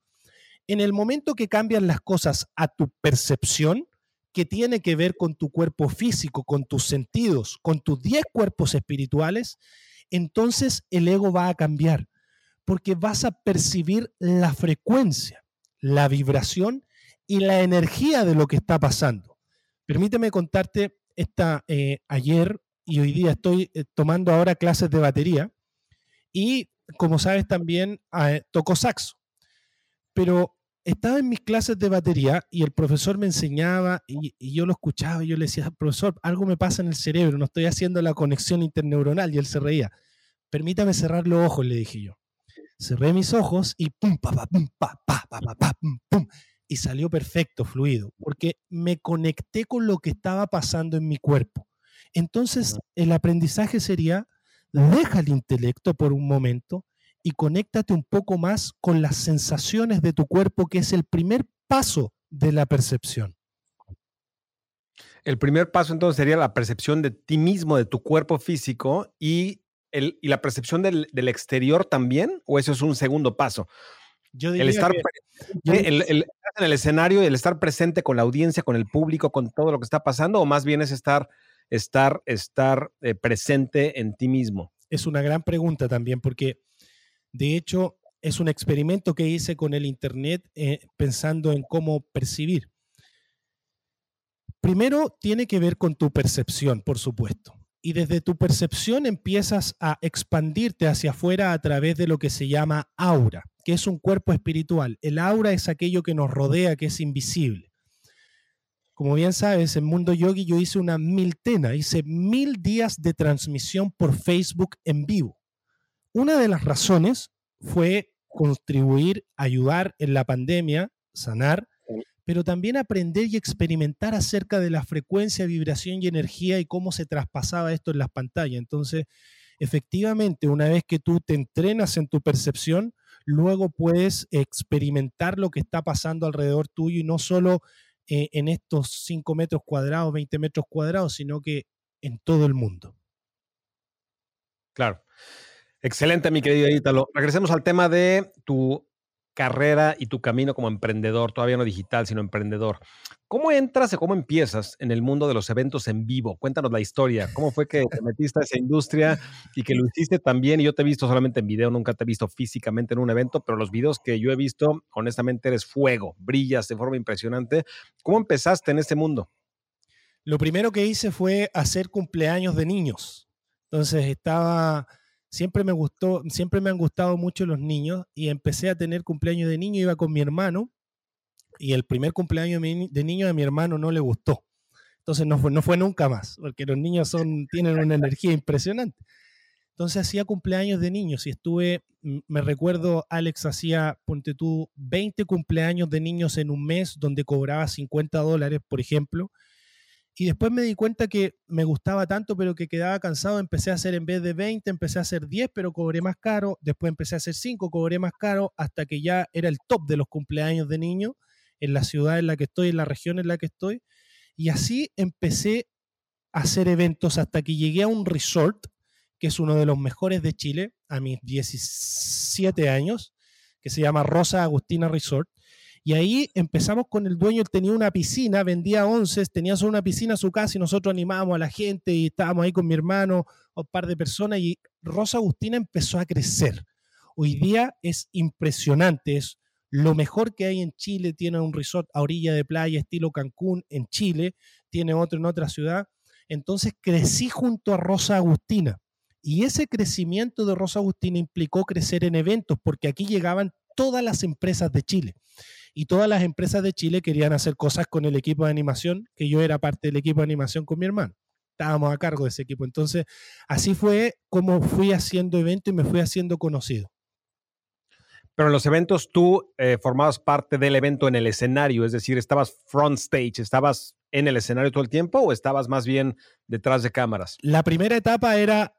Speaker 2: En el momento que cambian las cosas a tu percepción, que tiene que ver con tu cuerpo físico, con tus sentidos, con tus 10 cuerpos espirituales, entonces el ego va a cambiar, porque vas a percibir la frecuencia, la vibración y la energía de lo que está pasando. Permíteme contarte esta, eh, ayer y hoy día estoy eh, tomando ahora clases de batería y como sabes también ah, toco saxo. Pero estaba en mis clases de batería y el profesor me enseñaba y, y, yo lo escuchaba y yo le decía, profesor, algo me pasa en el cerebro, no estoy haciendo la conexión interneuronal y él se reía. Permítame cerrar los ojos, le dije yo. Cerré mis ojos y pum, pa, pa, pum, pa, pa, pa, pa, pa, pum, pum y salió perfecto, fluido, porque me conecté con lo que estaba pasando en mi cuerpo. Entonces, el aprendizaje sería, deja el intelecto por un momento y conéctate un poco más con las sensaciones de tu cuerpo, que es el primer paso de la percepción.
Speaker 1: El primer paso entonces sería la percepción de ti mismo, de tu cuerpo físico y, el, y la percepción del, del, exterior también, o eso es un segundo paso.
Speaker 2: Yo
Speaker 1: el estar el, el, en el escenario y el estar presente con la audiencia, con el público, con todo lo que está pasando, o más bien es estar, estar, estar eh, presente en ti mismo?
Speaker 2: Es una gran pregunta también, porque de hecho es un experimento que hice con el Internet eh, pensando en cómo percibir. Primero tiene que ver con tu percepción, por supuesto. Y desde tu percepción empiezas a expandirte hacia afuera a través de lo que se llama aura que es un cuerpo espiritual. El aura es aquello que nos rodea, que es invisible. Como bien sabes, en Mundo Yogi yo hice una miltena, hice mil días de transmisión por Facebook en vivo. Una de las razones fue contribuir, ayudar en la pandemia, sanar, pero también aprender y experimentar acerca de la frecuencia, vibración y energía y cómo se traspasaba esto en las pantallas. Entonces, efectivamente, una vez que tú te entrenas en tu percepción, luego puedes experimentar lo que está pasando alrededor tuyo y no solo eh, en estos 5 metros cuadrados, 20 metros cuadrados, sino que en todo el mundo.
Speaker 1: Claro. Excelente, mi querido Ítalo. Regresemos al tema de tu carrera y tu camino como emprendedor, todavía no digital, sino emprendedor. ¿Cómo entras y cómo empiezas en el mundo de los eventos en vivo? Cuéntanos la historia. ¿Cómo fue que te metiste a esa industria y que lo hiciste también? Y yo te he visto solamente en video, nunca te he visto físicamente en un evento, pero los videos que yo he visto, honestamente, eres fuego, brillas de forma impresionante. ¿Cómo empezaste en este mundo?
Speaker 2: Lo primero que hice fue hacer cumpleaños de niños. Entonces estaba siempre me gustó, siempre me han gustado mucho los niños y empecé a tener cumpleaños de niño, iba con mi hermano y el primer cumpleaños de niño a mi hermano no le gustó. Entonces no fue, no nunca más, porque los niños son, tienen una energía impresionante. Entonces hacía cumpleaños de niños y estuve, me recuerdo, Alex hacía, ponte tú, 20 cumpleaños de niños en un mes donde cobraba 50 dólares, por ejemplo, y después me di cuenta que me gustaba tanto, pero que quedaba cansado. Empecé a hacer en vez de 20, empecé a hacer 10, pero cobré más caro. Después empecé a hacer 5, cobré más caro, hasta que ya era el top de los cumpleaños de niños en la ciudad en la que estoy, en la región en la que estoy. Y así empecé a hacer eventos hasta que llegué a un resort, que es uno de los mejores de Chile, a mis 17 años, que se llama Rosa Agustina Resort y ahí empezamos con el dueño, él tenía una piscina, vendía once, tenía solo una piscina en su casa y nosotros animábamos a la gente y estábamos ahí con mi hermano, un par de personas y Rosa Agustina empezó a crecer. Hoy día es impresionante, es lo mejor que hay en Chile, tiene un resort a orilla de playa estilo Cancún en Chile, tiene otro en otra ciudad. Entonces crecí junto a Rosa Agustina. Y ese crecimiento de Rosa Agustina implicó crecer en eventos, porque aquí llegaban todas las empresas de Chile y todas las empresas de Chile querían hacer cosas con el equipo de animación, que yo era parte del equipo de animación con mi hermano. Estábamos a cargo de ese equipo. Entonces, así fue como fui haciendo eventos y me fui haciendo conocido.
Speaker 1: Pero en los eventos tú eh, formabas parte del evento en el escenario, es decir, estabas front stage, estabas en el escenario todo el tiempo o estabas más bien detrás de cámaras.
Speaker 2: La primera etapa era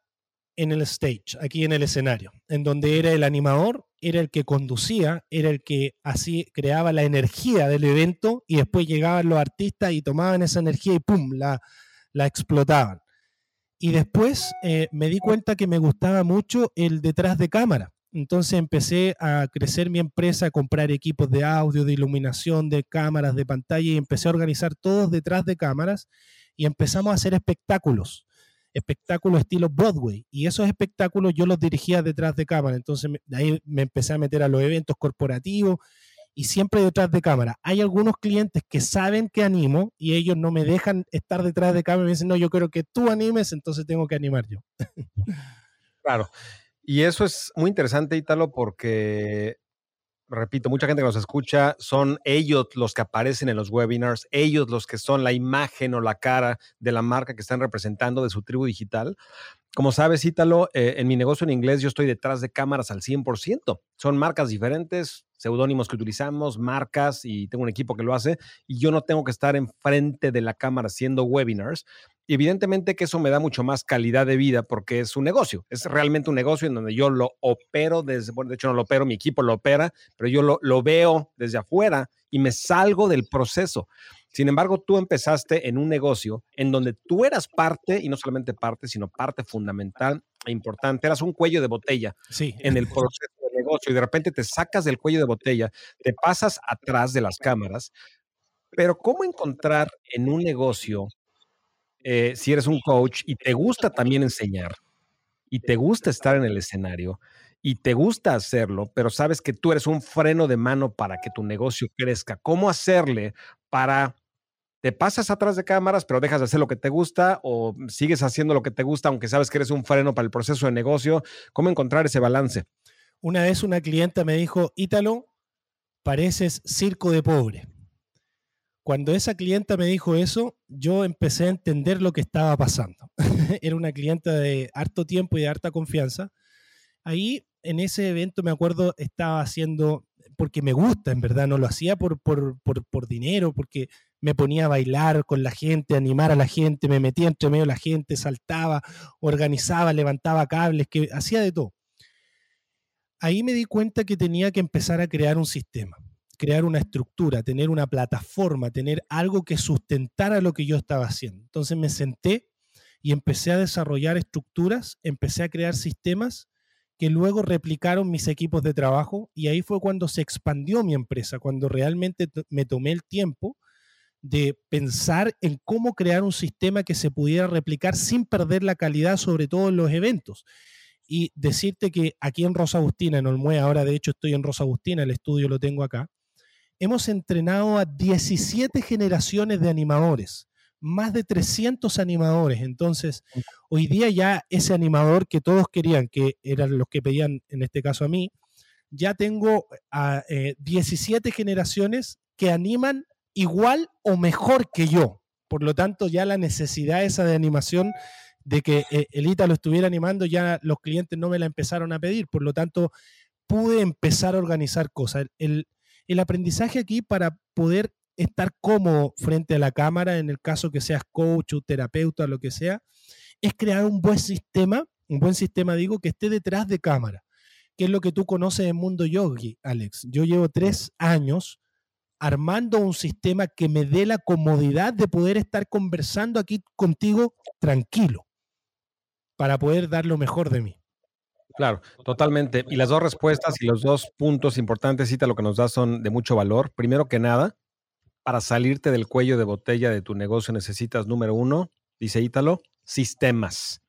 Speaker 2: en el stage, aquí en el escenario, en donde era el animador, era el que conducía, era el que así creaba la energía del evento y después llegaban los artistas y tomaban esa energía y ¡pum! la, la explotaban. Y después eh, me di cuenta que me gustaba mucho el detrás de cámara. Entonces empecé a crecer mi empresa, a comprar equipos de audio, de iluminación, de cámaras, de pantalla y empecé a organizar todos detrás de cámaras y empezamos a hacer espectáculos espectáculos estilo Broadway. Y esos espectáculos yo los dirigía detrás de cámara. Entonces de ahí me empecé a meter a los eventos corporativos y siempre detrás de cámara. Hay algunos clientes que saben que animo y ellos no me dejan estar detrás de cámara y me dicen, no, yo quiero que tú animes, entonces tengo que animar yo.
Speaker 1: claro. Y eso es muy interesante, Ítalo, porque repito, mucha gente que nos escucha son ellos los que aparecen en los webinars, ellos los que son la imagen o la cara de la marca que están representando de su tribu digital. Como sabes, Ítalo, eh, en mi negocio en inglés yo estoy detrás de cámaras al 100%. Son marcas diferentes, seudónimos que utilizamos, marcas y tengo un equipo que lo hace y yo no tengo que estar enfrente de la cámara haciendo webinars. Y evidentemente que eso me da mucho más calidad de vida porque es un negocio, es realmente un negocio en donde yo lo opero desde, bueno, de hecho no lo opero, mi equipo lo opera, pero yo lo, lo veo desde afuera y me salgo del proceso. Sin embargo, tú empezaste en un negocio en donde tú eras parte, y no solamente parte, sino parte fundamental e importante, eras un cuello de botella
Speaker 2: sí.
Speaker 1: en el proceso de negocio y de repente te sacas del cuello de botella, te pasas atrás de las cámaras, pero ¿cómo encontrar en un negocio eh, si eres un coach y te gusta también enseñar y te gusta estar en el escenario y te gusta hacerlo, pero sabes que tú eres un freno de mano para que tu negocio crezca, ¿cómo hacerle para... ¿Te pasas atrás de cámaras, pero dejas de hacer lo que te gusta o sigues haciendo lo que te gusta, aunque sabes que eres un freno para el proceso de negocio? ¿Cómo encontrar ese balance?
Speaker 2: Una vez una clienta me dijo, Ítalo, pareces circo de pobre. Cuando esa clienta me dijo eso, yo empecé a entender lo que estaba pasando. Era una clienta de harto tiempo y de harta confianza. Ahí, en ese evento, me acuerdo, estaba haciendo, porque me gusta, en verdad, no lo hacía por, por, por, dinero, porque me ponía a bailar con la gente, animar a la gente, me metía entre medio de la gente, saltaba, organizaba, levantaba cables, que hacía de todo. Ahí me di cuenta que tenía que empezar a crear un sistema, crear una estructura, tener una plataforma, tener algo que sustentara lo que yo estaba haciendo. Entonces me senté y empecé a desarrollar estructuras, empecé a crear sistemas que luego replicaron mis equipos de trabajo y ahí fue cuando se expandió mi empresa, cuando realmente me tomé el tiempo de pensar en cómo crear un sistema que se pudiera replicar sin perder la calidad, sobre todo en los eventos. Y decirte que aquí en Rosa Agustina, en Olmué, ahora de hecho estoy en Rosa Agustina, el estudio lo tengo acá, hemos entrenado a 17 generaciones de animadores más de 300 animadores. Entonces, hoy día ya ese animador que todos querían, que eran los que pedían en este caso a mí, ya tengo a 17 eh, generaciones que animan igual o mejor que yo. Por lo tanto, ya la necesidad esa de animación de que eh, el lo estuviera animando, ya los clientes no me la empezaron a pedir. Por lo tanto, pude empezar a organizar cosas. El, el aprendizaje aquí para poder estar cómodo frente a la cámara, en el caso que seas coach o terapeuta, lo que sea, es crear un buen sistema, un buen sistema digo, que esté detrás de cámara, que es lo que tú conoces del mundo yogi, Alex. Yo llevo tres años armando un sistema que me dé la comodidad de poder estar conversando aquí contigo tranquilo, para poder dar lo mejor de mí.
Speaker 1: Claro, totalmente. Y las dos respuestas y los dos puntos importantes, Cita, lo que nos da son de mucho valor. Primero que nada, para salirte del cuello de botella de tu negocio necesitas, número uno, dice Ítalo, sistemas,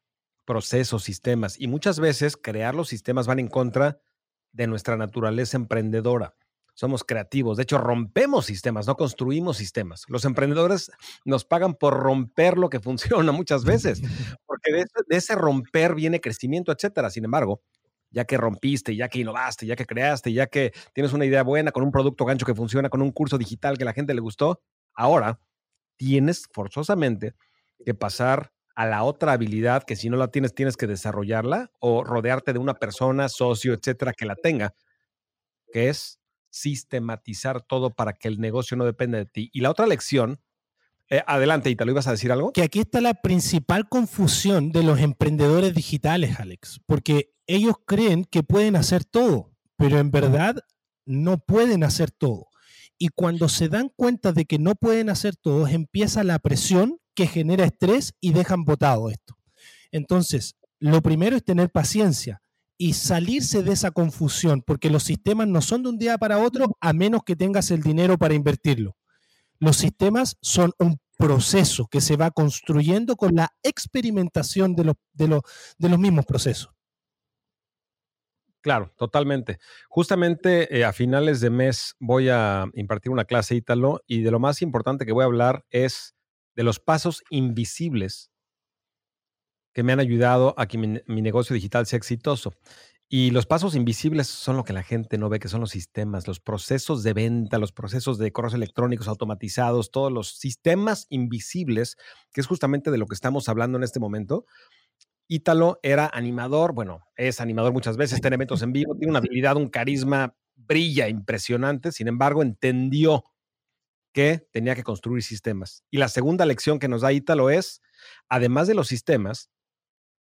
Speaker 1: procesos, sistemas. Y muchas veces crear los sistemas van en contra de nuestra naturaleza emprendedora. Somos creativos, de hecho rompemos sistemas, no construimos sistemas. Los emprendedores nos pagan por romper lo que funciona muchas veces, de ese, romper viene crecimiento, etcétera. Sin embargo, ya que rompiste, ya que innovaste, ya que creaste, ya que tienes una idea buena con un producto gancho que funciona, con un curso digital que la gente le gustó, ahora tienes forzosamente que pasar a la otra habilidad que si no la tienes tienes que desarrollarla o rodearte de una persona, socio, etcétera, que la tenga, que es sistematizar todo para que el negocio no dependa de ti. Y la otra lección eh, adelante, Italo, ¿ibas a decir algo?
Speaker 2: Que aquí está la principal confusión de los emprendedores digitales, Alex, porque ellos creen que pueden hacer todo, pero en verdad no pueden hacer todo. Y cuando se dan cuenta de que no pueden hacer todo, empieza la presión que genera estrés y dejan botado esto. Entonces, lo primero es tener paciencia y salirse de esa confusión, porque los sistemas no son de un día para otro a menos que tengas el dinero para invertirlo. Los sistemas son un proceso que se va construyendo con la experimentación de, de, de los mismos procesos.
Speaker 1: Claro, totalmente. Justamente eh, a finales de mes voy a impartir una clase ítalo y de lo más importante que voy a hablar es de los pasos invisibles que me han ayudado a que mi negocio digital sea exitoso. Y los pasos invisibles son lo que la gente no ve, que son los sistemas, los procesos de venta, los procesos de correos electrónicos automatizados, todos los sistemas invisibles, que es justamente de lo que estamos hablando en este momento. Ítalo era animador, bueno, es animador muchas veces, en eventos en vivo, tiene una habilidad, un carisma, brilla impresionante, sin embargo, entendió que tenía que construir sistemas. Y la segunda lección que nos da Ítalo es, además de los sistemas,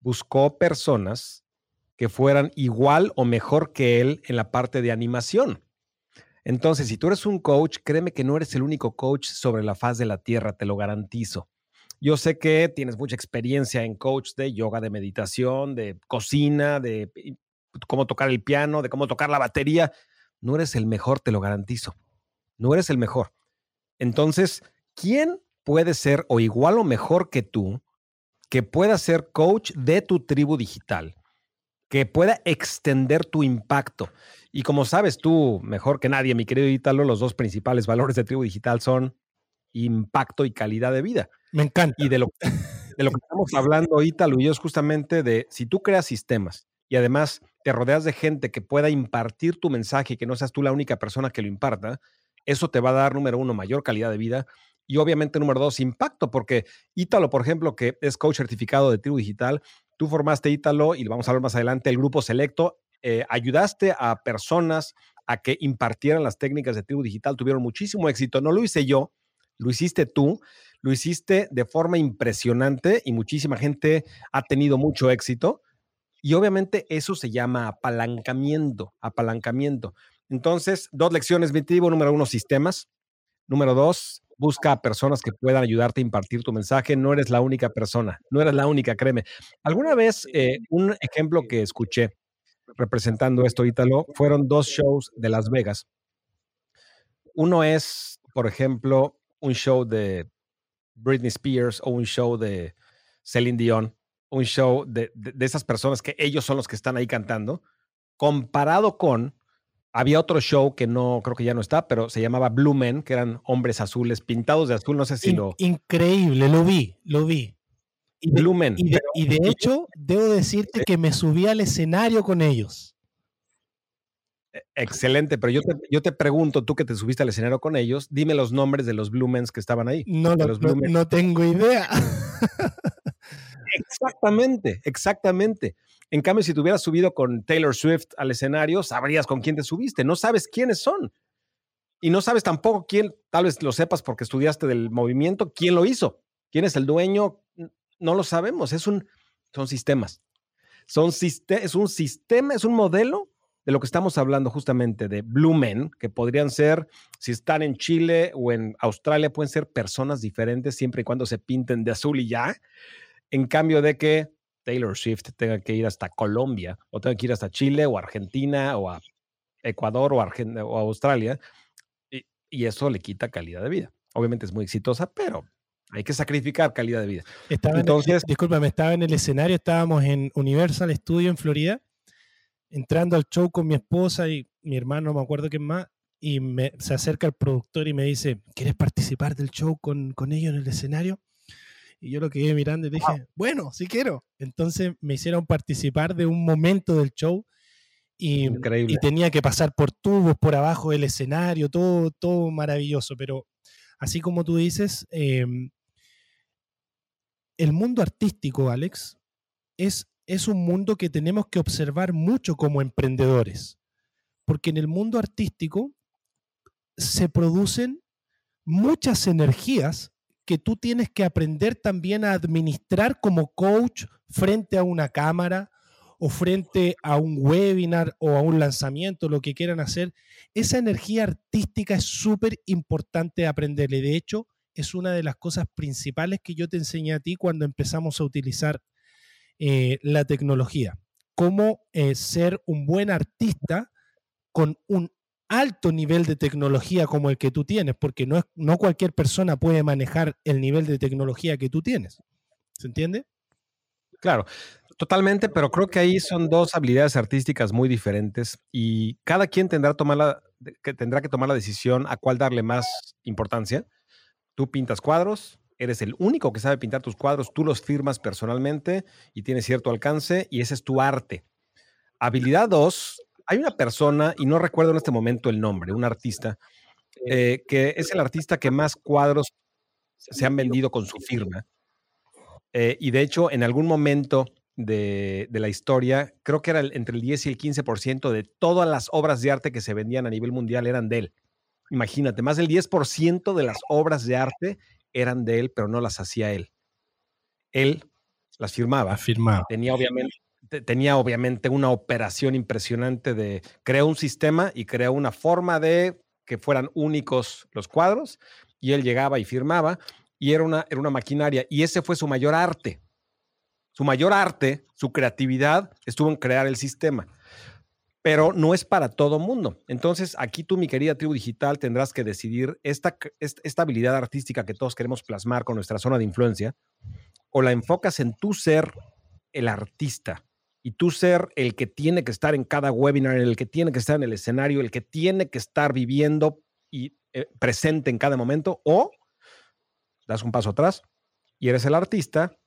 Speaker 1: buscó personas que fueran igual o mejor que él en la parte de animación. Entonces, si tú eres un coach, créeme que no eres el único coach sobre la faz de la tierra, te lo garantizo. Yo sé que tienes mucha experiencia en coach de yoga, de meditación, de cocina, de cómo tocar el piano, de cómo tocar la batería. No eres el mejor, te lo garantizo. No eres el mejor. Entonces, ¿quién puede ser o igual o mejor que tú que pueda ser coach de tu tribu digital? Que pueda extender tu impacto. Y como sabes tú, mejor que nadie, mi querido Ítalo, los dos principales valores de Tribu Digital son impacto y calidad de vida.
Speaker 2: Me encanta.
Speaker 1: Y de lo, de lo que estamos hablando, Ítalo y yo, es justamente de si tú creas sistemas y además te rodeas de gente que pueda impartir tu mensaje y que no seas tú la única persona que lo imparta, eso te va a dar, número uno, mayor calidad de vida y obviamente, número dos, impacto, porque Ítalo, por ejemplo, que es coach certificado de Tribu Digital, Tú formaste Ítalo y vamos a ver más adelante el grupo selecto. eh, ayudaste a personas a que impartieran las técnicas de tribu digital, tuvieron muchísimo éxito. No lo hice yo, lo hiciste tú, lo hiciste de forma impresionante y muchísima gente ha tenido mucho éxito. Y obviamente eso se llama apalancamiento, apalancamiento. Entonces, dos lecciones, objetivo número uno, sistemas. Número dos, busca a personas que puedan ayudarte a impartir tu mensaje. No eres la única persona, no eres la única, créeme. Alguna vez, eh, un ejemplo que escuché representando esto, Ítalo, fueron dos shows de Las Vegas. Uno es, por ejemplo, un show de Britney Spears o un show de Celine Dion, un show de, esas personas que ellos son los que están ahí cantando, comparado con, había otro show que no, creo que ya no está, pero se llamaba Blue Men, que eran hombres azules pintados de azul, no sé si lo...
Speaker 2: Increíble, lo vi, lo vi.
Speaker 1: Y Blue Men.
Speaker 2: Y de, hecho, debo decirte que me subí al escenario con ellos.
Speaker 1: E, excelente, pero yo te, yo te pregunto, tú que te subiste al escenario con ellos, dime los nombres de los Blumens que estaban ahí.
Speaker 2: No, no, tengo idea.
Speaker 1: exactamente, exactamente. En cambio, si te hubieras subido con Taylor Swift al escenario, sabrías con quién te subiste. No sabes quiénes son. Y no sabes tampoco quién, tal vez lo sepas porque estudiaste del movimiento, quién lo hizo, quién es el dueño, no lo sabemos. Es un, son sistemas. Son es un sistema, es un modelo de lo que estamos hablando justamente de Blue Men, que podrían ser, si están en Chile o en Australia, pueden ser personas diferentes siempre y cuando se pinten de azul y ya. En cambio de que Taylor Swift tenga que ir hasta Colombia o tenga que ir hasta Chile o Argentina o a Ecuador o, o Australia, y, y eso le quita calidad de vida. Obviamente es muy exitosa, pero hay que sacrificar calidad de vida.
Speaker 2: Estaba Entonces, discúlpame, estaba en el escenario, estábamos en Universal Studio en Florida entrando al show con mi esposa y mi hermano, no me acuerdo quién más, y me, se acerca el productor y me dice, ¿quieres participar del show con, con ellos en el escenario? Y yo lo quedé mirando y dije, bueno, sí quiero. Entonces me hicieron participar de un momento del show y, y, tenía que pasar por tubos, por abajo del escenario, todo, todo maravilloso. Pero así como tú dices, em, el mundo artístico, Alex, es es un mundo que tenemos que observar mucho como emprendedores, porque en el mundo artístico se producen muchas energías que tú tienes que aprender también a administrar como coach frente a una cámara o frente a un webinar o a un lanzamiento, lo que quieran hacer. Esa energía artística es súper importante aprenderle. De hecho, es una de las cosas principales que yo te enseñé a ti cuando empezamos a utilizar eh, la tecnología, cómo eh, ser un buen artista con un alto nivel de tecnología como el que tú tienes, porque no, es, no cualquier persona puede manejar el nivel de tecnología que tú tienes. ¿Se entiende?
Speaker 1: Claro, totalmente, pero creo que ahí son dos habilidades artísticas muy diferentes y cada quien tendrá, que, tendrá que tomar la decisión a cuál darle más importancia. Tú pintas cuadros, eres el único que sabe pintar tus cuadros, tú los firmas personalmente y tienes cierto alcance y ese es tu arte. Habilidad 2, hay una persona, y no recuerdo en este momento el nombre, un artista, eh, que es el artista que más cuadros se han vendido con su firma. Eh, y de hecho, en algún momento de, la historia, creo que era entre el 10 y el 15% de todas las obras de arte que se vendían a nivel mundial eran de él. Imagínate, más del 10% de las obras de arte eran de él, pero no las hacía él. Él las firmaba.
Speaker 2: Firmaba.
Speaker 1: Tenía obviamente, tenía obviamente una operación impresionante de creó un sistema y creó una forma de que fueran únicos los cuadros y él llegaba y firmaba y era una, era una maquinaria y ese fue su mayor arte. Su mayor arte, su creatividad estuvo en crear el sistema pero no es para todo mundo. Entonces, aquí tú, mi querida tribu digital, tendrás que decidir esta, esta habilidad artística que todos queremos plasmar con nuestra zona de influencia, o la enfocas en tu ser el artista y tú ser el que tiene que estar en cada webinar, el que tiene que estar en el escenario, el que tiene que estar viviendo y eh, presente en cada momento, o das un paso atrás y eres el artista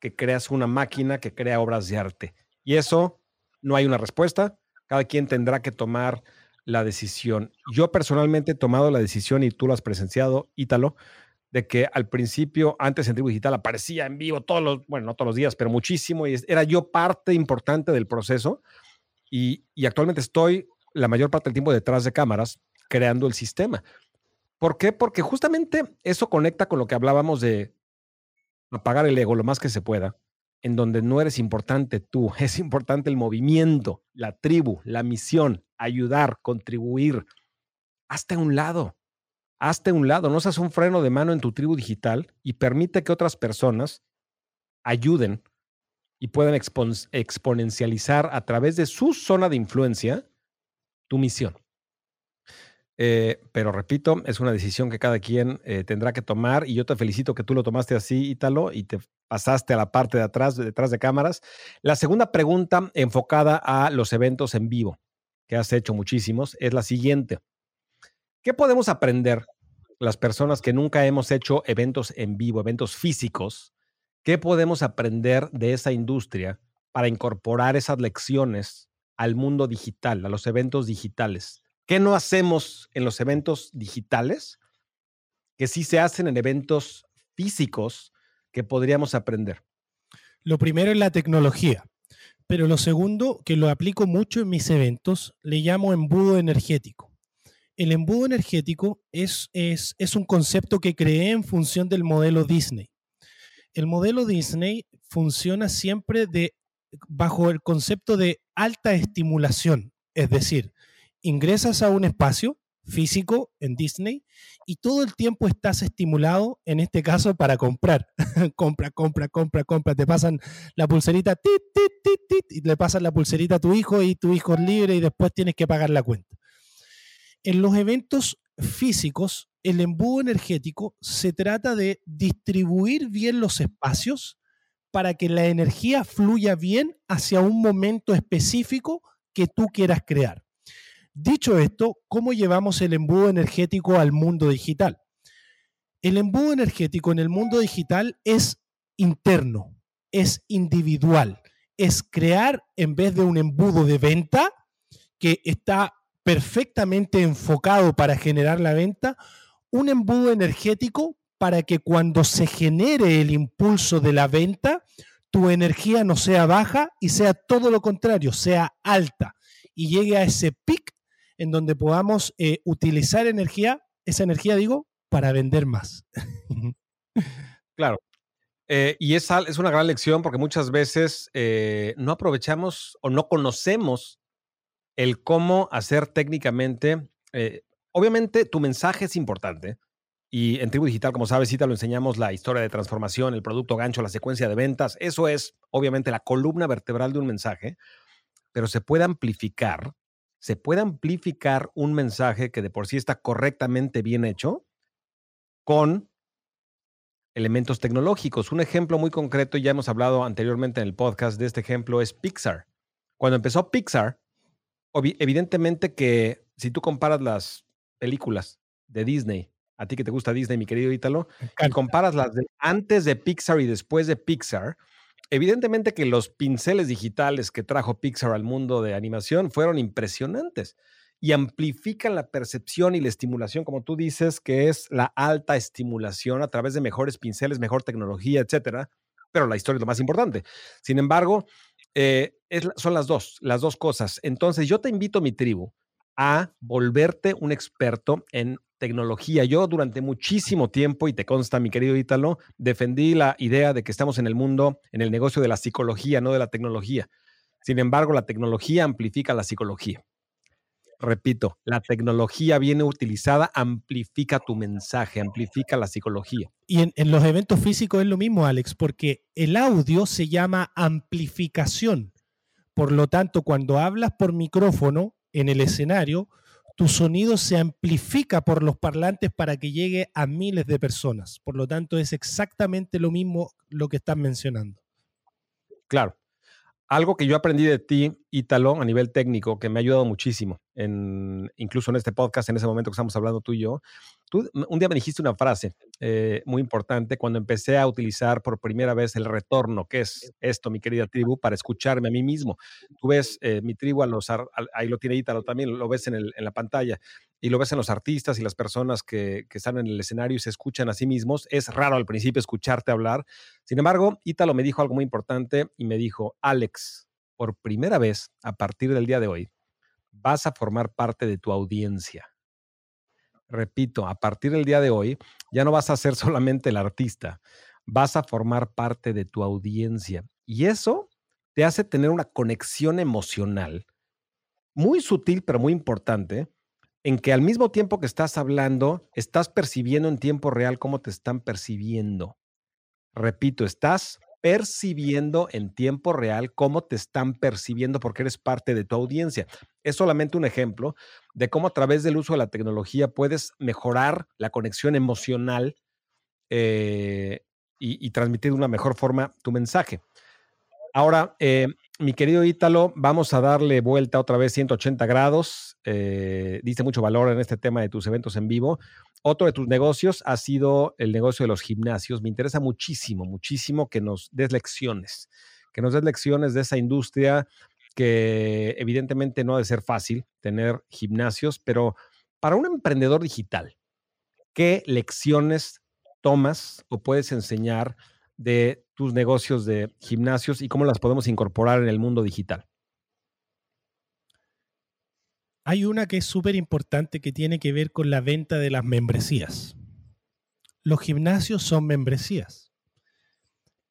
Speaker 1: que creas una máquina que crea obras de arte. Y eso no hay una respuesta, cada quien tendrá que tomar la decisión. Yo personalmente he tomado la decisión, y tú lo has presenciado, Ítalo, de que al principio, antes en Tribu Digital, aparecía en vivo todos los, bueno, no todos los días, pero muchísimo, y era yo parte importante del proceso. Y, y actualmente estoy la mayor parte del tiempo detrás de cámaras creando el sistema. ¿Por qué? Porque justamente eso conecta con lo que hablábamos de apagar el ego lo más que se pueda, en donde no eres importante tú, es importante el movimiento, la tribu, la misión, ayudar, contribuir. Hazte a un lado, hazte un lado, no seas un freno de mano en tu tribu digital y permite que otras personas ayuden y puedan exponencializar a través de su zona de influencia tu misión. Eh, pero repito, es una decisión que cada quien eh, tendrá que tomar y yo te felicito que tú lo tomaste así, Ítalo, y te pasaste a la parte de atrás, detrás de cámaras. La segunda pregunta enfocada a los eventos en vivo, que has hecho muchísimos, es la siguiente. ¿Qué podemos aprender las personas que nunca hemos hecho eventos en vivo, eventos físicos? ¿Qué podemos aprender de esa industria para incorporar esas lecciones al mundo digital, a los eventos digitales? ¿Qué no hacemos en los eventos digitales que sí se hacen en eventos físicos que podríamos aprender?
Speaker 2: Lo primero es la tecnología, pero lo segundo, que lo aplico mucho en mis eventos, le llamo embudo energético. El embudo energético es, es, un concepto que creé en función del modelo Disney. El modelo Disney funciona siempre bajo el concepto de alta estimulación, es decir, ingresas a un espacio físico en Disney y todo el tiempo estás estimulado, en este caso, para comprar. compra, compra, compra, compra. Te pasan la pulserita, tit, tit, tit, y le pasan la pulserita a tu hijo y tu hijo es libre y después tienes que pagar la cuenta. En los eventos físicos, el embudo energético se trata de distribuir bien los espacios para que la energía fluya bien hacia un momento específico que tú quieras crear. Dicho esto, ¿cómo llevamos el embudo energético al mundo digital? El embudo energético en el mundo digital es interno, es individual, es crear en vez de un embudo de venta que está perfectamente enfocado para generar la venta, un embudo energético para que cuando se genere el impulso de la venta, tu energía no sea baja y sea todo lo contrario, sea alta y llegue a ese pic en donde podamos eh, utilizar energía, esa energía digo, para vender más.
Speaker 1: claro. Eh, y es, es una gran lección porque muchas veces eh, no aprovechamos o no conocemos el cómo hacer técnicamente. obviamente tu mensaje es importante. Y en Tribu Digital, como sabes, Cita, lo enseñamos la historia de transformación, el producto gancho, la secuencia de ventas. Eso es, obviamente, la columna vertebral de un mensaje, pero se puede amplificar se puede amplificar un mensaje que de por sí está correctamente bien hecho con elementos tecnológicos. Un ejemplo muy concreto, ya hemos hablado anteriormente en el podcast de este ejemplo, es Pixar. Cuando empezó Pixar, evidentemente que si tú comparas las películas de Disney, a ti que te gusta Disney, mi querido Ítalo, y comparas las de antes de Pixar y después de Pixar, evidentemente que los pinceles digitales que trajo Pixar al mundo de animación fueron impresionantes y amplifican la percepción y la estimulación, como tú dices, que es la alta estimulación a través de mejores pinceles, mejor tecnología, etcétera. Pero la historia es lo más importante. Sin embargo, eh, son las dos, las dos cosas. Entonces, yo te invito, mi tribu, a volverte un experto en tecnología. Yo durante muchísimo tiempo, y te consta, mi querido Ítalo, defendí la idea de que estamos en el mundo, en el negocio de la psicología, no de la tecnología. Sin embargo, la tecnología amplifica la psicología. Repito, la tecnología bien utilizada amplifica tu mensaje, amplifica la psicología.
Speaker 2: Y en, en los eventos físicos es lo mismo, Alex, porque el audio se llama amplificación. Por lo tanto, cuando hablas por micrófono en el escenario, tu sonido se amplifica por los parlantes para que llegue a miles de personas. Por lo tanto, es exactamente lo mismo lo que estás mencionando.
Speaker 1: Claro. Algo que yo aprendí de ti, Ítalo, a nivel técnico, que me ha ayudado muchísimo, en, incluso en este podcast, en ese momento que estamos hablando tú y yo. Tú un día me dijiste una frase eh, muy importante cuando empecé a utilizar por primera vez el retorno, que es esto, mi querida tribu, para escucharme a mí mismo. Tú ves eh, mi tribu, a los, ahí lo tiene Ítalo también, lo ves en, el, en, la pantalla, y lo ves en los artistas y las personas que, que están en el escenario y se escuchan a sí mismos. Es raro al principio escucharte hablar. Sin embargo, Ítalo me dijo algo muy importante y me dijo, Alex, por primera vez, a partir del día de hoy, vas a formar parte de tu audiencia. Repito, a partir del día de hoy, ya no vas a ser solamente el artista, vas a formar parte de tu audiencia. Y eso te hace tener una conexión emocional muy sutil, pero muy importante, en que al mismo tiempo que estás hablando, estás percibiendo en tiempo real cómo te están percibiendo. Repito, estás percibiendo en tiempo real cómo te están percibiendo porque eres parte de tu audiencia. Es solamente un ejemplo de cómo a través del uso de la tecnología puedes mejorar la conexión emocional eh, y, transmitir de una mejor forma tu mensaje. Ahora, eh, mi querido Ítalo, vamos a darle vuelta otra vez 180 grados. Eh, diste mucho valor en este tema de tus eventos en vivo. Otro de tus negocios ha sido el negocio de los gimnasios. Me interesa muchísimo, muchísimo que nos des lecciones, que nos des lecciones de esa industria que evidentemente no ha de ser fácil tener gimnasios, pero para un emprendedor digital, ¿qué lecciones tomas o puedes enseñar de tus negocios de gimnasios y cómo las podemos incorporar en el mundo digital?
Speaker 2: Hay una que es súper importante que tiene que ver con la venta de las membresías. Los gimnasios son membresías.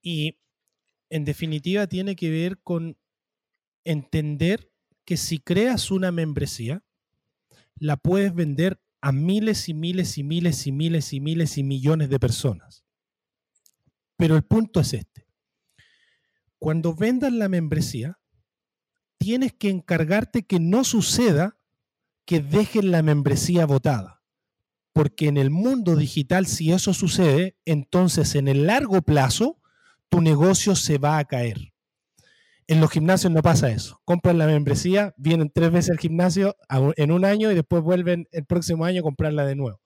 Speaker 2: Y en definitiva tiene que ver con entender que si creas una membresía, la puedes vender a miles y miles y miles y miles y miles y millones de personas. Pero el punto es este. Cuando vendas la membresía, tienes que encargarte que no suceda que dejen la membresía votada. Porque en el mundo digital, si eso sucede, entonces en el largo plazo tu negocio se va a caer. En los gimnasios no pasa eso. Compran la membresía, vienen tres veces al gimnasio en un año y después vuelven el próximo año a comprarla de nuevo.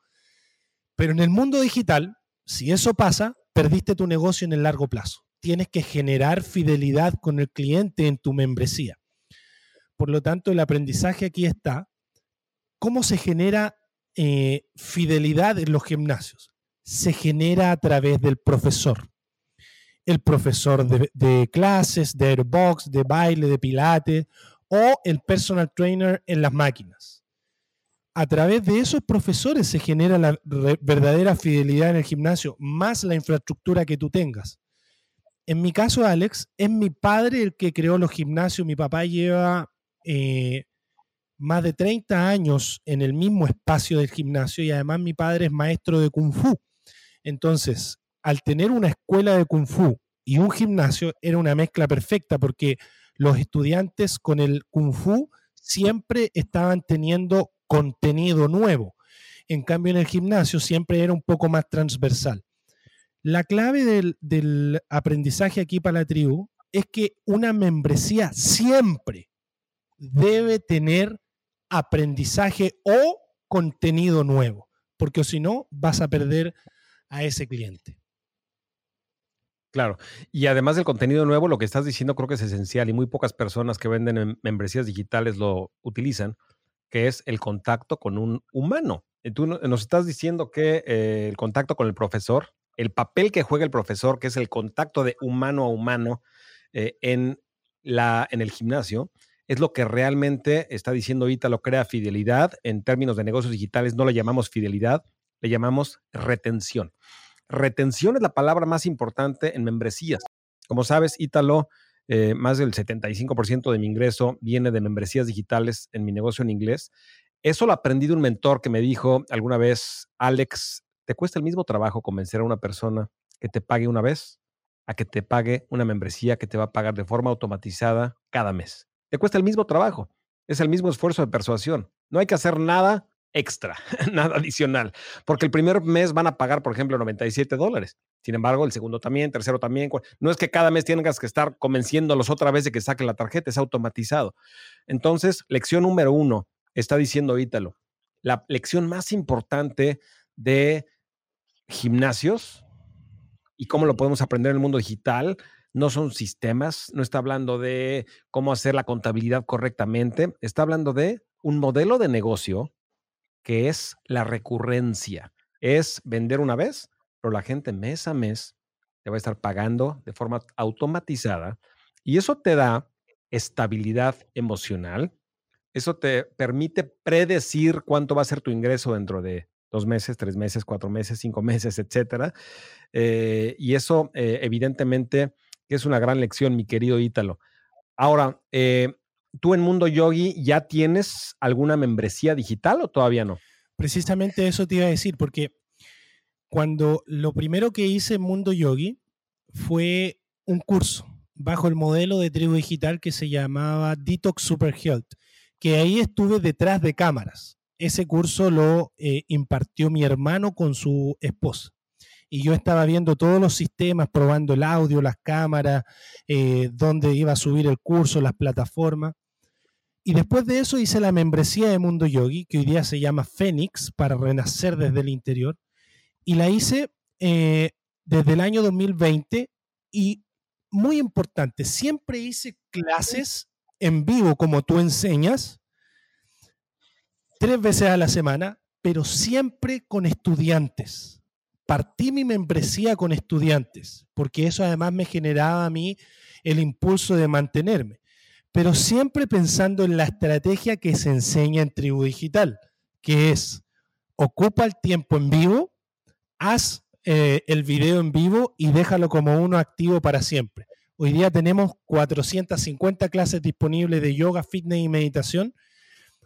Speaker 2: Pero en el mundo digital, si eso pasa, perdiste tu negocio en el largo plazo. Tienes que generar fidelidad con el cliente en tu membresía. Por lo tanto, el aprendizaje aquí está. ¿Cómo se genera eh, fidelidad en los gimnasios? Se genera a través del profesor. El profesor de, de clases, de airbox, de baile, de pilates o el personal trainer en las máquinas a través de esos profesores se genera la verdadera fidelidad en el gimnasio, más la infraestructura que tú tengas. En mi caso, Alex, es mi padre el que creó los gimnasios. Mi papá lleva eh, más de 30 años en el mismo espacio del gimnasio y además mi padre es maestro de kung fu. Entonces, al tener una escuela de kung fu y un gimnasio, era una mezcla perfecta porque los estudiantes con el kung fu siempre estaban teniendo contenido nuevo. En cambio, en el gimnasio siempre era un poco más transversal. La clave del, aprendizaje aquí para la tribu es que una membresía siempre debe tener aprendizaje o contenido nuevo, porque si no vas a perder a ese cliente.
Speaker 1: Claro, y además del contenido nuevo, lo que estás diciendo creo que es esencial y muy pocas personas que venden membresías digitales lo utilizan, que es el contacto con un humano. Tú nos estás diciendo que eh, el contacto con el profesor, el papel que juega el profesor, que es el contacto de humano a humano eh, en, la, en el gimnasio, es lo que realmente está diciendo lo crea fidelidad. En términos de negocios digitales no le llamamos fidelidad, le llamamos retención. Retención es la palabra más importante en membresías. Como sabes, Ítalo eh, más del 75% de mi ingreso viene de membresías digitales en mi negocio en inglés. Eso lo aprendí de un mentor que me dijo alguna vez, Alex, ¿te cuesta el mismo trabajo convencer a una persona que te pague una vez a que te pague una membresía que te va a pagar de forma automatizada cada mes? Te cuesta el mismo trabajo, es el mismo esfuerzo de persuasión. No hay que hacer nada extra, nada adicional, porque el primer mes van a pagar, por ejemplo, 97 dólares. Sin embargo, el segundo también, tercero también. No es que cada mes tengas que estar convenciéndolos otra vez de que saquen la tarjeta, es automatizado. Entonces, lección número uno, está diciendo Ítalo, la lección más importante de gimnasios y cómo lo podemos aprender en el mundo digital no son sistemas, no está hablando de cómo hacer la contabilidad correctamente, está hablando de un modelo de negocio que es la recurrencia. Es vender una vez, pero la gente mes a mes te va a estar pagando de forma automatizada y eso te da estabilidad emocional. Eso te permite predecir cuánto va a ser tu ingreso dentro de dos meses, tres meses, cuatro meses, cinco meses, etcétera. Eh, y eso, eh, evidentemente, es una gran lección, mi querido Ítalo. Ahora, eh, ¿tú en Mundo Yogi ya tienes alguna membresía digital o todavía no?
Speaker 2: Precisamente eso te iba a decir, porque cuando lo primero que hice en Mundo Yogi fue un curso bajo el modelo de tribu digital que se llamaba Detox Super Health, que ahí estuve detrás de cámaras. Ese curso lo eh, impartió mi hermano con su esposa. Y yo estaba viendo todos los sistemas, probando el audio, las cámaras, eh, dónde iba a subir el curso, las plataformas. Y después de eso hice la membresía de Mundo Yogi, que hoy día se llama Fénix, para renacer desde el interior. Y la hice eh, desde el año 2020 y muy importante, siempre hice clases en vivo como tú enseñas, tres veces a la semana, pero siempre con estudiantes. Partí mi membresía con estudiantes, porque eso además me generaba a mí el impulso de mantenerme, pero siempre pensando en la estrategia que se enseña en Tribu Digital, que es ocupa el tiempo en vivo, haz eh, el video en vivo y déjalo como uno activo para siempre. Hoy día tenemos 450 clases disponibles de yoga, fitness y meditación.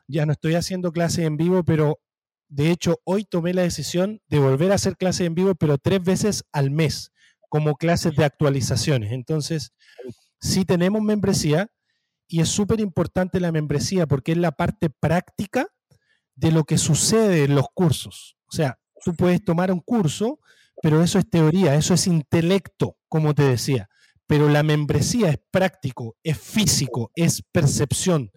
Speaker 2: Ya no estoy haciendo clases en vivo, pero de hecho hoy tomé la decisión de volver a hacer clases en vivo, pero tres veces al mes, como clases de actualizaciones. Entonces, sí tenemos membresía y es súper importante la membresía porque es la parte práctica de lo que sucede en los cursos. O sea, tú puedes tomar un curso pero eso es teoría, eso es intelecto, como te decía. Pero la membresía es práctico, es físico, es percepción.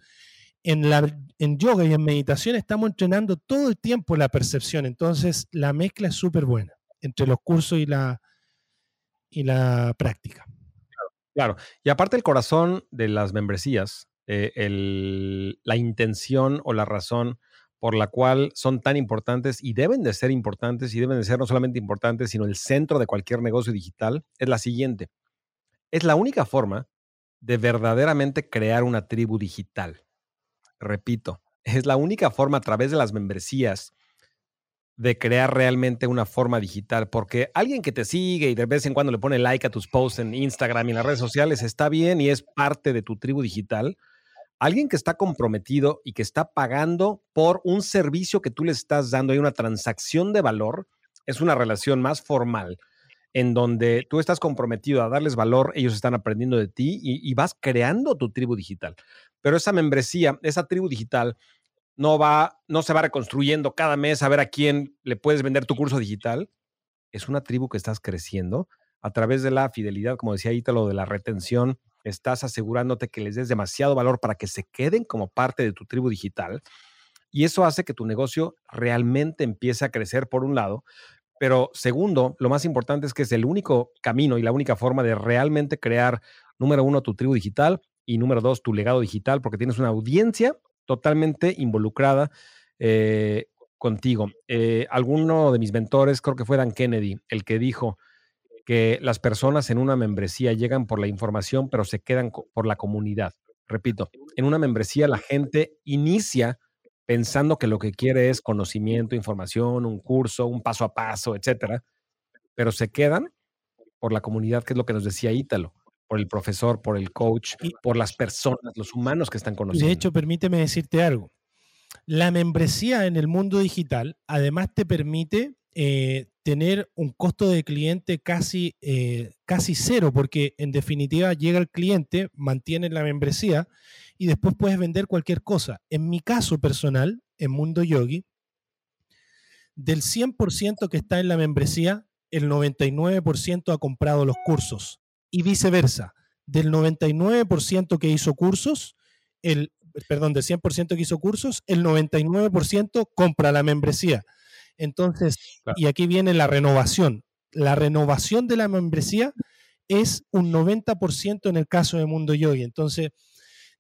Speaker 2: En, la, en yoga y en meditación estamos entrenando todo el tiempo la percepción, entonces la mezcla es súper buena entre los cursos y la, y la práctica.
Speaker 1: Claro, y aparte el corazón de las membresías, eh, la intención o la razón por la cual son tan importantes y deben de ser importantes y deben de ser no solamente importantes, sino el centro de cualquier negocio digital, es la siguiente. Es la única forma de verdaderamente crear una tribu digital. Repito, es la única forma a través de las membresías de crear realmente una forma digital, porque alguien que te sigue y de vez en cuando le pone like a tus posts en Instagram y en las redes sociales está bien y es parte de tu tribu digital, alguien que está comprometido y que está pagando por un servicio que tú le estás dando, hay una transacción de valor, es una relación más formal en donde tú estás comprometido a darles valor, ellos están aprendiendo de ti y, vas creando tu tribu digital. Pero esa membresía, esa tribu digital, no va, no se va reconstruyendo cada mes a ver a quién le puedes vender tu curso digital. Es una tribu que estás creciendo a través de la fidelidad, como decía Ítalo, de la retención, estás asegurándote que les des demasiado valor para que se queden como parte de tu tribu digital. Y eso hace que tu negocio realmente empiece a crecer por un lado. Pero segundo, lo más importante es que es el único camino y la única forma de realmente crear, número uno, tu tribu digital y número dos, tu legado digital, porque tienes una audiencia totalmente involucrada eh, contigo. Eh, alguno de mis mentores, creo que fue Dan Kennedy, el que dijo, que las personas en una membresía llegan por la información, pero se quedan por la comunidad. Repito, en una membresía la gente inicia pensando que lo que quiere es conocimiento, información, un curso, un paso a paso, etcétera, pero se quedan por la comunidad, que es lo que nos decía Ítalo, por el profesor, por el coach, por las personas, los humanos que están conociendo.
Speaker 2: De hecho, permíteme decirte algo. La membresía en el mundo digital además te permite eh, tener un costo de cliente casi, eh, casi cero, porque en definitiva llega el cliente, mantiene la membresía y después puedes vender cualquier cosa. En mi caso personal, en Mundo Yogi, del 100% que está en la membresía, el 99% ha comprado los cursos y viceversa. Del 99% que hizo cursos, el, perdón, del 100% que hizo cursos, el 99% compra la membresía. Entonces, y aquí viene la renovación. La renovación de la membresía es un 90% en el caso de Mundo Yogi. Entonces,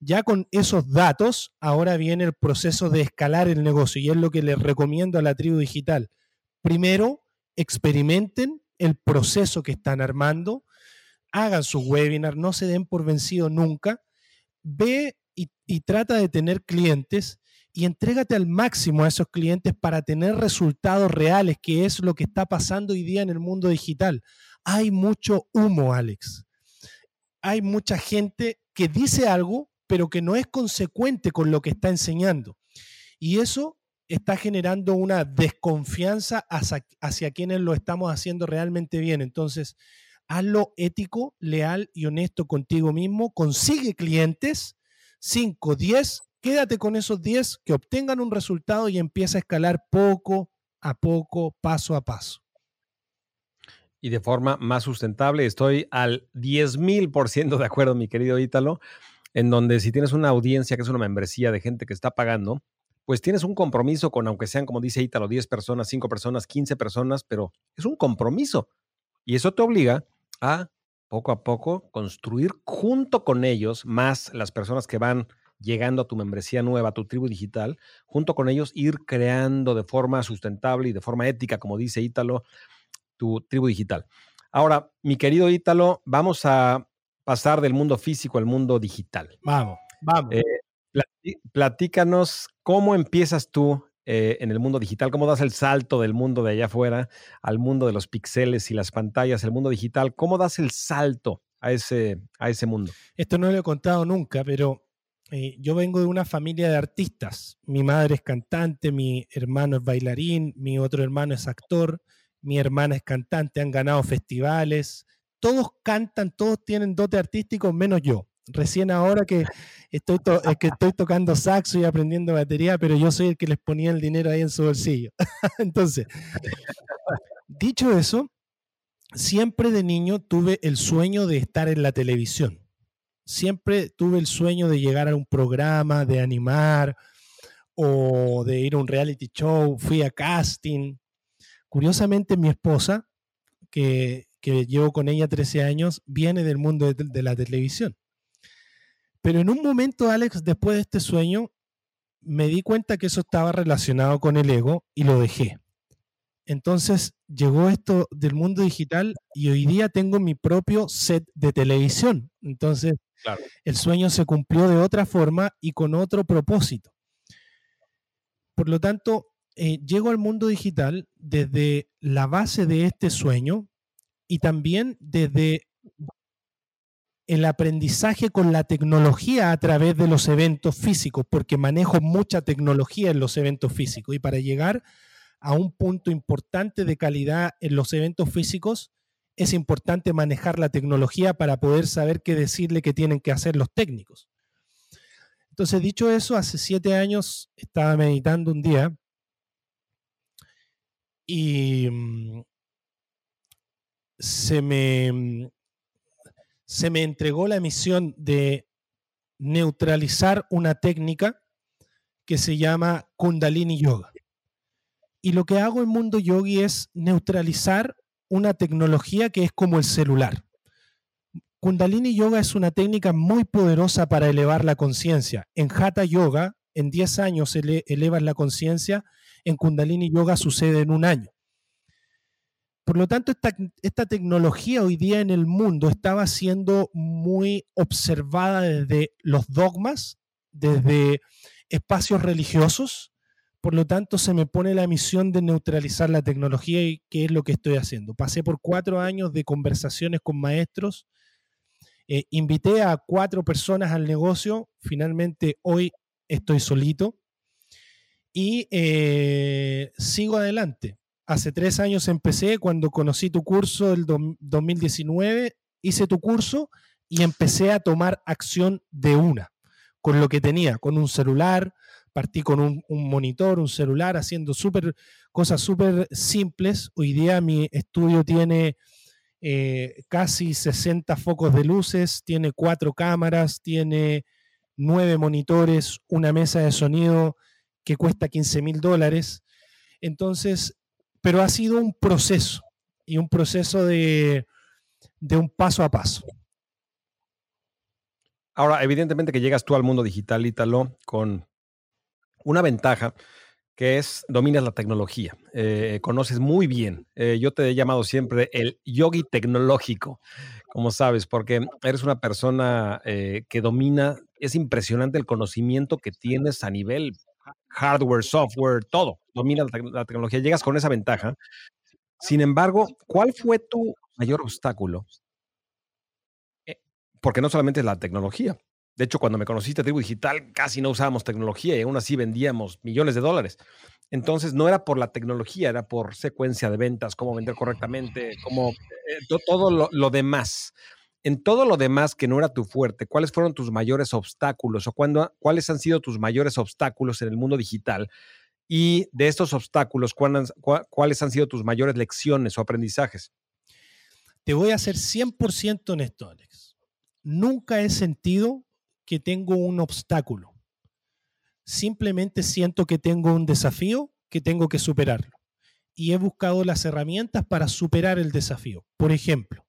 Speaker 2: ya con esos datos, ahora viene el proceso de escalar el negocio y es lo que les recomiendo a la tribu digital. Primero, experimenten el proceso que están armando, hagan sus webinars, no se den por vencido nunca, ve y, trata de tener clientes y entrégate al máximo a esos clientes para tener resultados reales, que es lo que está pasando hoy día en el mundo digital. Hay mucho humo, Alex. Hay mucha gente que dice algo, pero que no es consecuente con lo que está enseñando. Y eso está generando una desconfianza hacia, quienes lo estamos haciendo realmente bien. Entonces, hazlo ético, leal y honesto contigo mismo, consigue clientes, 5, 10, quédate con esos 10 que obtengan un resultado y empieza a escalar poco a poco, paso a paso.
Speaker 1: Y de forma más sustentable, estoy al 10.000% de acuerdo, mi querido Ítalo, en donde si tienes una audiencia que es una membresía de gente que está pagando, pues tienes un compromiso con, aunque sean, como dice Ítalo, 10 personas, 5 personas, 15 personas, pero es un compromiso. Y eso te obliga a, poco a poco, construir junto con ellos, más las personas que van llegando a tu membresía nueva, a tu tribu digital, junto con ellos ir creando de forma sustentable y de forma ética, como dice Ítalo, tu tribu digital. Ahora, mi querido Ítalo, vamos a pasar del mundo físico al mundo digital.
Speaker 2: Vamos, vamos.
Speaker 1: Eh, platícanos cómo empiezas tú eh, en el mundo digital, cómo das el salto del mundo de allá afuera al mundo de los píxeles y las pantallas, el mundo digital, cómo das el salto a ese, a ese mundo.
Speaker 2: Esto no lo he contado nunca, pero eh, yo vengo de una familia de artistas. Mi madre es cantante, mi hermano es bailarín, mi otro hermano es actor, mi hermana es cantante, han ganado festivales. Todos cantan, todos tienen dote artístico, menos yo recién ahora que estoy, que estoy tocando saxo y aprendiendo batería, pero yo soy el que les ponía el dinero ahí en su bolsillo. Entonces, dicho eso, siempre de niño tuve el sueño de estar en la televisión. Siempre tuve el sueño de llegar a un programa, de animar o de ir a un reality show. Fui a casting. Curiosamente, mi esposa, que, llevo con ella 13 años, viene del mundo de la televisión. Pero en un momento, Alex, después de este sueño, me di cuenta que eso estaba relacionado con el ego y lo dejé. Entonces llegó esto del mundo digital y hoy día tengo mi propio set de televisión. Entonces el sueño se cumplió de otra forma y con otro propósito. Por lo tanto, eh, llego al mundo digital desde la base de este sueño y también desde el aprendizaje con la tecnología a través de los eventos físicos, porque manejo mucha tecnología en los eventos físicos. Y para llegar a un punto importante de calidad en los eventos físicos, es importante manejar la tecnología para poder saber qué decirle que tienen que hacer los técnicos. Entonces, dicho eso, hace siete años estaba meditando un día y mm, se me, mm, se me entregó la misión de neutralizar una técnica que se llama Kundalini Yoga. Y lo que hago en Mundo Yogi es neutralizar una tecnología que es como el celular. Kundalini Yoga es una técnica muy poderosa para elevar la conciencia. En Hatha Yoga, en 10 años elevas la conciencia, en Kundalini Yoga sucede en un año. Por lo tanto, esta, tecnología hoy día en el mundo estaba siendo muy observada desde los dogmas, desde espacios religiosos. Por lo tanto, se me pone la misión de neutralizar la tecnología y qué es lo que estoy haciendo. Pasé por cuatro años de conversaciones con maestros. Eh, invité a cuatro personas al negocio. Finalmente, hoy estoy solito. Y eh, sigo adelante hace tres años empecé, cuando conocí tu curso del 2019, hice tu curso y empecé a tomar acción de una, con lo que tenía, con un celular, partí con un, monitor, un celular, haciendo super, cosas súper simples. Hoy día mi estudio tiene eh, casi 60 focos de luces, tiene cuatro cámaras, tiene nueve monitores, una mesa de sonido que cuesta 15 mil dólares. Entonces, pero ha sido un proceso y un proceso de, un paso a paso.
Speaker 1: Ahora, evidentemente que llegas tú al mundo digital, Ítalo, con una ventaja que es dominas la tecnología, eh, conoces muy bien. Eh, yo te he llamado siempre el yogi tecnológico, como sabes, porque eres una persona eh, que domina, es impresionante el conocimiento que tienes a nivel hardware, software, todo, domina la, la tecnología, llegas con esa ventaja. Sin embargo, ¿cuál fue tu mayor obstáculo? porque no solamente es la tecnología, de hecho, cuando me conociste Tribu Digital, casi no usábamos tecnología y aún así vendíamos millones de dólares. Entonces, no era por la tecnología, era por secuencia de ventas, cómo vender correctamente, cómo, eh, todo lo, demás. En todo lo demás que no era tu fuerte, ¿cuáles fueron tus mayores obstáculos o cuáles han sido tus mayores obstáculos en el mundo digital? Y de estos obstáculos, ¿cuáles han sido tus mayores lecciones o aprendizajes?
Speaker 2: Te voy a ser 100% honesto, Alex. Nunca he sentido que tengo un obstáculo. Simplemente siento que tengo un desafío que tengo que superarlo. Y he buscado las herramientas para superar el desafío. Por ejemplo,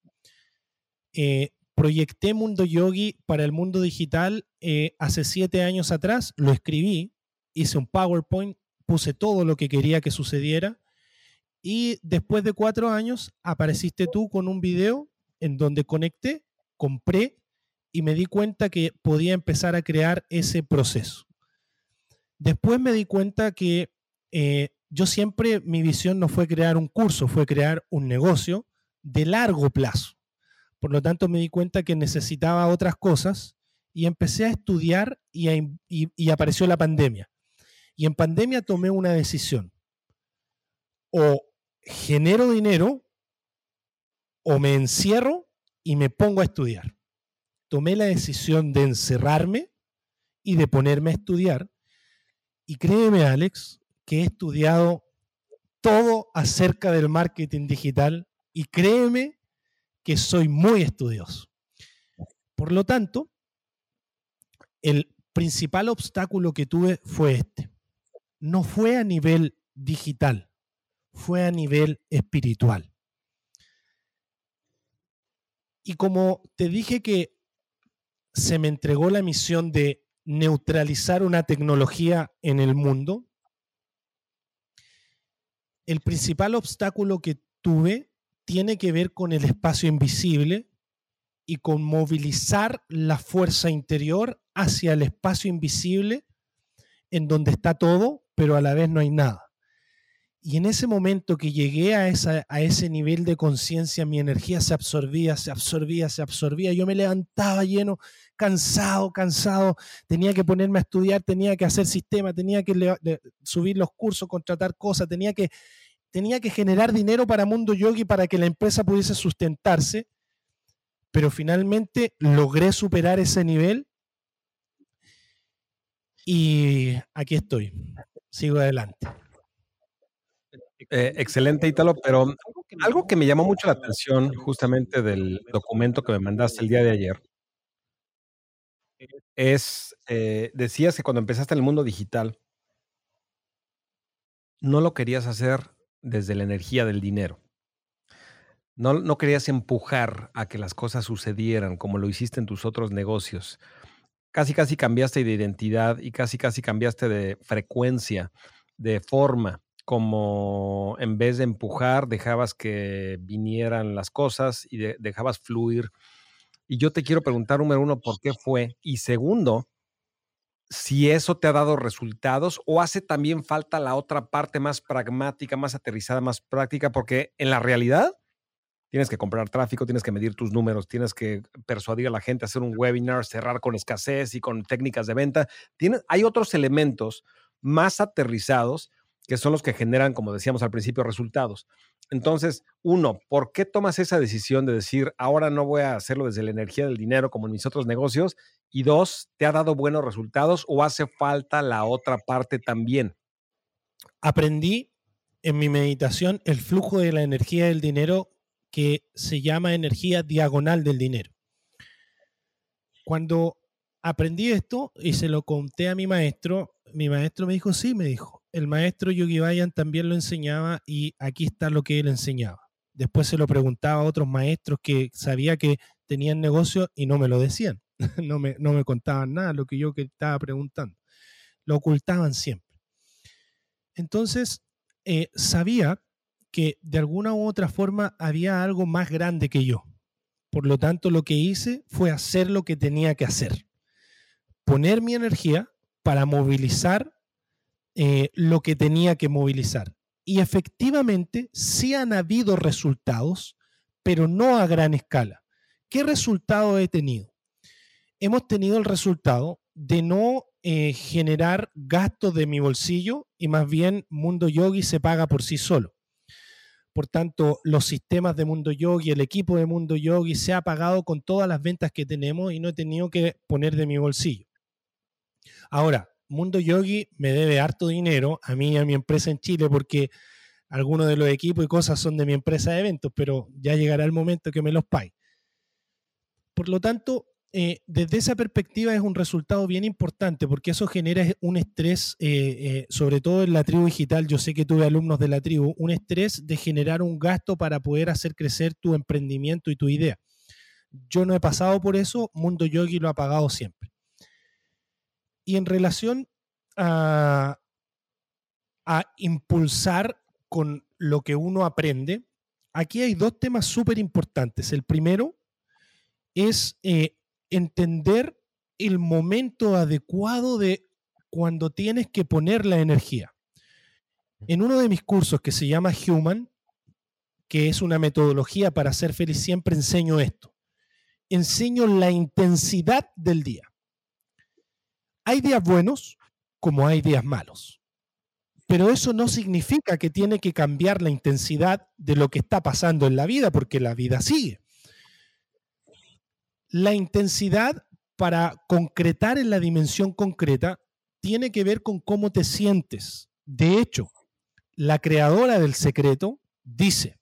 Speaker 2: eh, proyecté Mundo Yogi para el mundo digital eh, hace siete años atrás, lo escribí, hice un PowerPoint, puse todo lo que quería que sucediera y después de cuatro años apareciste tú con un video en donde conecté, compré y me di cuenta que podía empezar a crear ese proceso. Después me di cuenta que eh, yo siempre, mi visión no fue crear un curso, fue crear un negocio de largo plazo. Por lo tanto, me di cuenta que necesitaba otras cosas y empecé a estudiar y, apareció la pandemia. Y en pandemia tomé una decisión. O genero dinero o me encierro y me pongo a estudiar tomé la decisión de encerrarme y de ponerme a estudiar. Y créeme, Alex, que he estudiado todo acerca del marketing digital y créeme que soy muy estudioso. Por lo tanto, el principal obstáculo que tuve fue este. No fue a nivel digital, fue a nivel espiritual. Y como te dije que se me entregó la misión de neutralizar una tecnología en el mundo, el principal obstáculo que tuve tiene que ver con el espacio invisible y con movilizar la fuerza interior hacia el espacio invisible en donde está todo, pero a la vez no hay nada. Y en ese momento que llegué a, esa, a ese nivel de conciencia, mi energía se absorbía, se absorbía, se absorbía. Yo me levantaba lleno, cansado, cansado. Tenía que ponerme a estudiar, tenía que hacer sistema, tenía que subir los cursos, contratar cosas, tenía que, tenía que generar dinero para Mundo Yogi para que la empresa pudiese sustentarse. Pero finalmente logré superar ese nivel y aquí estoy. Sigo adelante.
Speaker 1: Eh, excelente, Ítalo, pero algo que me llamó mucho la atención justamente del documento que me mandaste el día de ayer es, eh, decías que cuando empezaste en el mundo digital, no lo querías hacer desde la energía del dinero. No, no querías empujar a que las cosas sucedieran como lo hiciste en tus otros negocios. Casi, casi cambiaste de identidad y casi, casi cambiaste de frecuencia, de forma como en vez de empujar, dejabas que vinieran las cosas y dejabas fluir. Y yo te quiero preguntar, número uno, ¿por qué fue? Y segundo, si eso te ha dado resultados o hace también falta la otra parte más pragmática, más aterrizada, más práctica, porque en la realidad tienes que comprar tráfico, tienes que medir tus números, tienes que persuadir a la gente a hacer un webinar, cerrar con escasez y con técnicas de venta. hay otros elementos más aterrizados que son los que generan, como decíamos al principio, resultados. Entonces, uno, ¿por qué tomas esa decisión de decir, ahora no voy a hacerlo desde la energía del dinero como en mis otros negocios? Y dos, ¿te ha dado buenos resultados o hace falta la otra parte también?
Speaker 2: Aprendí en mi meditación el flujo de la energía del dinero que se llama energía diagonal del dinero. Cuando aprendí esto y se lo conté a mi maestro, mi maestro me dijo, sí, me dijo, el maestro Yogi Bayan también lo enseñaba y aquí está lo que él enseñaba. Después se lo preguntaba a otros maestros que sabía que tenían negocio y no me lo decían. no, me, no me contaban nada lo que yo estaba preguntando. Lo ocultaban siempre. Entonces, eh, sabía que de alguna u otra forma había algo más grande que yo. Por lo tanto, lo que hice fue hacer lo que tenía que hacer. Poner mi energía para movilizar eh, lo que tenía que movilizar. Y efectivamente, sí han habido resultados, pero no a gran escala. ¿Qué resultado he tenido? Hemos tenido el resultado de no eh, generar gastos de mi bolsillo y más bien Mundo Yogi se paga por sí solo. Por tanto, los sistemas de Mundo Yogi, el equipo de Mundo Yogi se ha pagado con todas las ventas que tenemos y no he tenido que poner de mi bolsillo. Ahora, Mundo Yogi me debe harto dinero a mí y a mi empresa en Chile porque algunos de los equipos y cosas son de mi empresa de eventos, pero ya llegará el momento que me los pague. Por lo tanto, eh, desde esa perspectiva es un resultado bien importante porque eso genera un estrés, eh, eh, sobre todo en la tribu digital, yo sé que tuve alumnos de la tribu, un estrés de generar un gasto para poder hacer crecer tu emprendimiento y tu idea. Yo no he pasado por eso, Mundo Yogi lo ha pagado siempre. Y en relación a, a impulsar con lo que uno aprende, aquí hay dos temas súper importantes. El primero es entender el momento adecuado de cuando tienes que poner la energía. En uno de mis cursos que se llama Human, que es una metodología para ser feliz, siempre enseño esto. Enseño la intensidad del día. Hay días buenos como hay días malos. Pero eso no significa que tiene que cambiar la intensidad de lo que está pasando en la vida, porque la vida sigue. La intensidad para concretar en la dimensión concreta tiene que ver con cómo te sientes. De hecho, la creadora del secreto dice,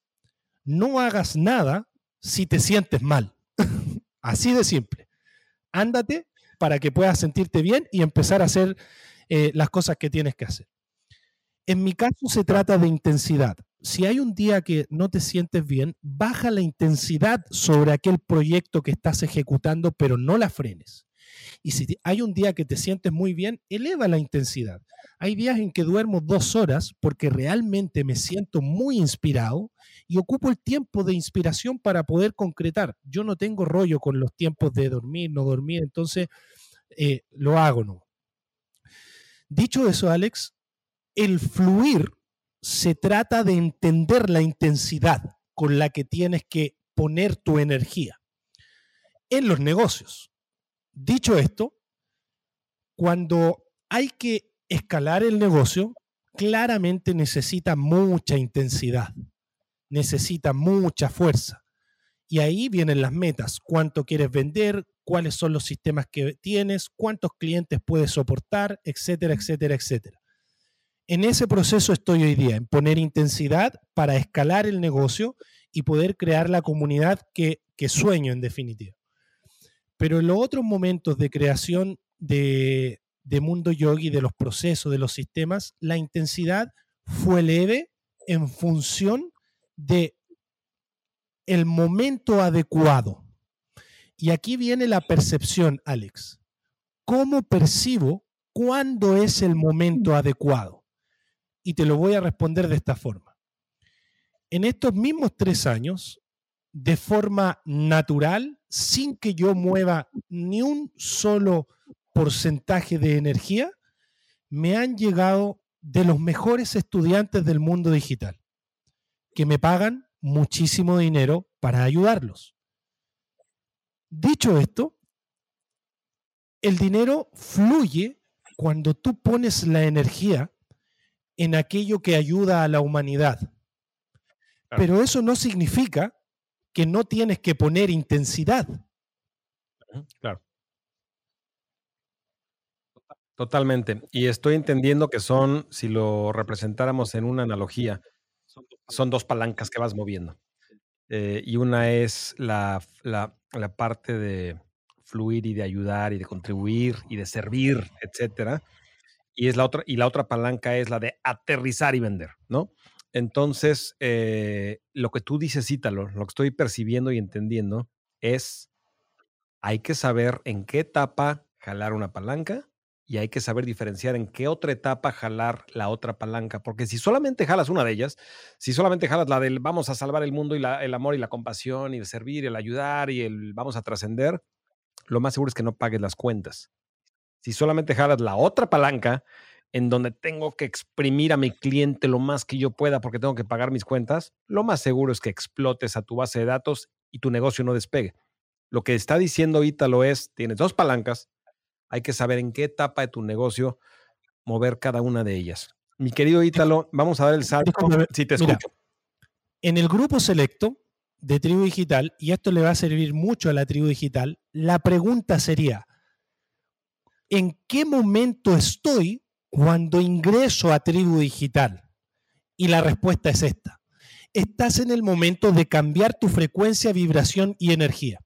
Speaker 2: no hagas nada si te sientes mal. Así de simple. Ándate para que puedas sentirte bien y empezar a hacer eh, las cosas que tienes que hacer. En mi caso se trata de intensidad si hay un día que no te sientes bien, baja la intensidad sobre aquel proyecto que estás ejecutando, pero no la frenes. Y si hay un día que te sientes muy bien, eleva la intensidad. Hay días en que duermo dos horas porque realmente me siento muy inspirado y ocupo el tiempo de inspiración para poder concretar. Yo no tengo rollo con los tiempos de dormir, no dormir, entonces eh, lo hago, ¿no? Dicho eso, Alex, el fluir se trata de entender la intensidad con la que tienes que poner tu energía en los negocios. Dicho esto, cuando hay que escalar el negocio, claramente necesita mucha intensidad, necesita mucha fuerza. Y ahí vienen las metas, cuánto quieres vender, cuáles son los sistemas que tienes, cuántos clientes puedes soportar, etcétera, etcétera, etcétera. En ese proceso estoy hoy día, en poner intensidad para escalar el negocio y poder crear la comunidad que, sueño en definitiva. Pero en los otros momentos de creación de, Mundo Yogi, de los procesos, de los sistemas, la intensidad fue leve en función de el momento adecuado. Y aquí viene la percepción, Alex. ¿Cómo percibo cuándo es el momento adecuado? y te lo voy a responder de esta forma. En estos mismos tres años, de forma natural, sin que yo mueva ni un solo porcentaje de energía, me han llegado de los mejores estudiantes del mundo digital, que me pagan muchísimo dinero para ayudarlos. Dicho esto, el dinero fluye cuando tú pones la energía en aquello que ayuda a la humanidad. Pero eso no significa que no tienes que poner intensidad.
Speaker 1: Claro. Totalmente. Y estoy entendiendo que son, si lo representáramos en una analogía, son dos palancas que vas moviendo. Eh, y una es la, la, la, parte de fluir y de ayudar y de contribuir y de servir, etcétera y, es la otra, y la otra palanca es la de aterrizar y vender, ¿no? Entonces, eh, lo que tú dices, Ítalo, lo que estoy percibiendo y entendiendo es, hay que saber en qué etapa jalar una palanca y hay que saber diferenciar en qué otra etapa jalar la otra palanca, porque si solamente jalas una de ellas, si solamente jalas la del vamos a salvar el mundo y el amor y la compasión y el servir, el ayudar y el vamos a trascender, lo más seguro es que no pagues las cuentas. Si solamente jalas la otra palanca, en donde tengo que exprimir a mi cliente lo más que yo pueda porque tengo que pagar mis cuentas, lo más seguro es que explotes a tu base de datos y tu negocio no despegue. Lo que está diciendo Ítalo es, tienes dos palancas, hay que saber en qué etapa de tu negocio mover cada una de ellas. Mi querido Ítalo, vamos a dar el salto. Si te escucho.
Speaker 2: en el grupo selecto de Tribu Digital, y esto le va a servir mucho a la Tribu Digital, la pregunta sería, ¿en qué momento estoy cuando ingreso a Tribu Digital? Y la respuesta es esta. Estás en el momento de cambiar tu frecuencia, vibración y energía.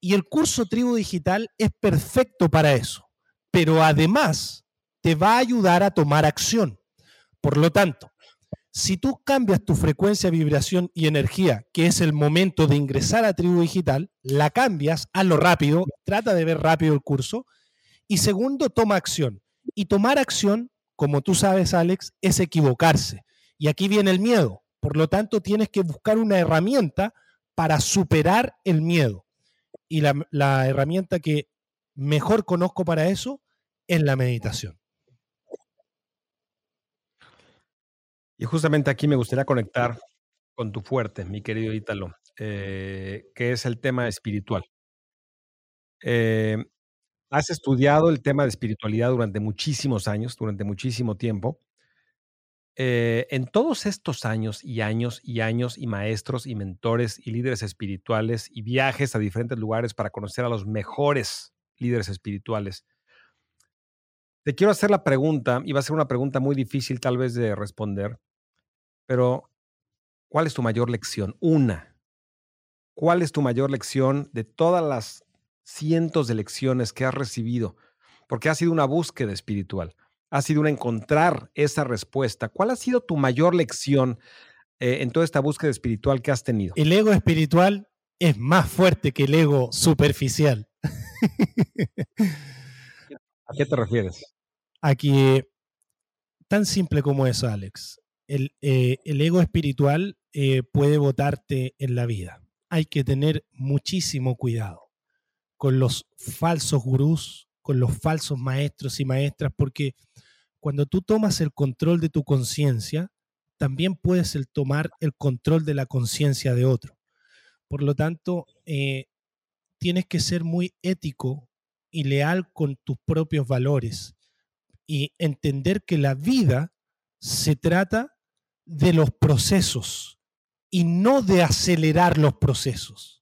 Speaker 2: Y el curso Tribu Digital es perfecto para eso, pero además te va a ayudar a tomar acción. Por lo tanto, si tú cambias tu frecuencia, vibración y energía, que es el momento de ingresar a Tribu Digital, la cambias, hazlo rápido, trata de ver rápido el curso. Y segundo, toma acción. Y tomar acción, como tú sabes, Alex, es equivocarse. Y aquí viene el miedo. Por lo tanto, tienes que buscar una herramienta para superar el miedo y la, herramienta que mejor conozco para eso es la meditación.
Speaker 1: Y justamente aquí me gustaría conectar con tu fuerte, mi querido Ítalo, eh, que es el tema espiritual. Eh, has estudiado el tema de espiritualidad durante muchísimos años, durante muchísimo tiempo. Eh, en todos estos años y años y años y maestros y mentores y líderes espirituales y viajes a diferentes lugares para conocer a los mejores líderes espirituales, te quiero hacer la pregunta, y va a ser una pregunta muy difícil tal vez de responder, pero ¿cuál es tu mayor lección? Una. ¿Cuál es tu mayor lección de todas las cientos de lecciones que has recibido? Porque ha sido una búsqueda espiritual ha sido un encontrar esa respuesta. ¿Cuál ha sido tu mayor lección eh, en toda esta búsqueda espiritual que has tenido?
Speaker 2: El ego espiritual es más fuerte que el ego superficial.
Speaker 1: ¿A qué te refieres?
Speaker 2: Aquí, tan simple como eso, Alex. El, eh, ego espiritual eh, puede botarte en la vida. Hay que tener muchísimo cuidado con los falsos gurús, con los falsos maestros y maestras, porque cuando tú tomas el control de tu conciencia, también puedes el tomar el control de la conciencia de otro. Por lo tanto, eh, tienes que ser muy ético y leal con tus propios valores y entender que la vida se trata de los procesos y no de acelerar los procesos.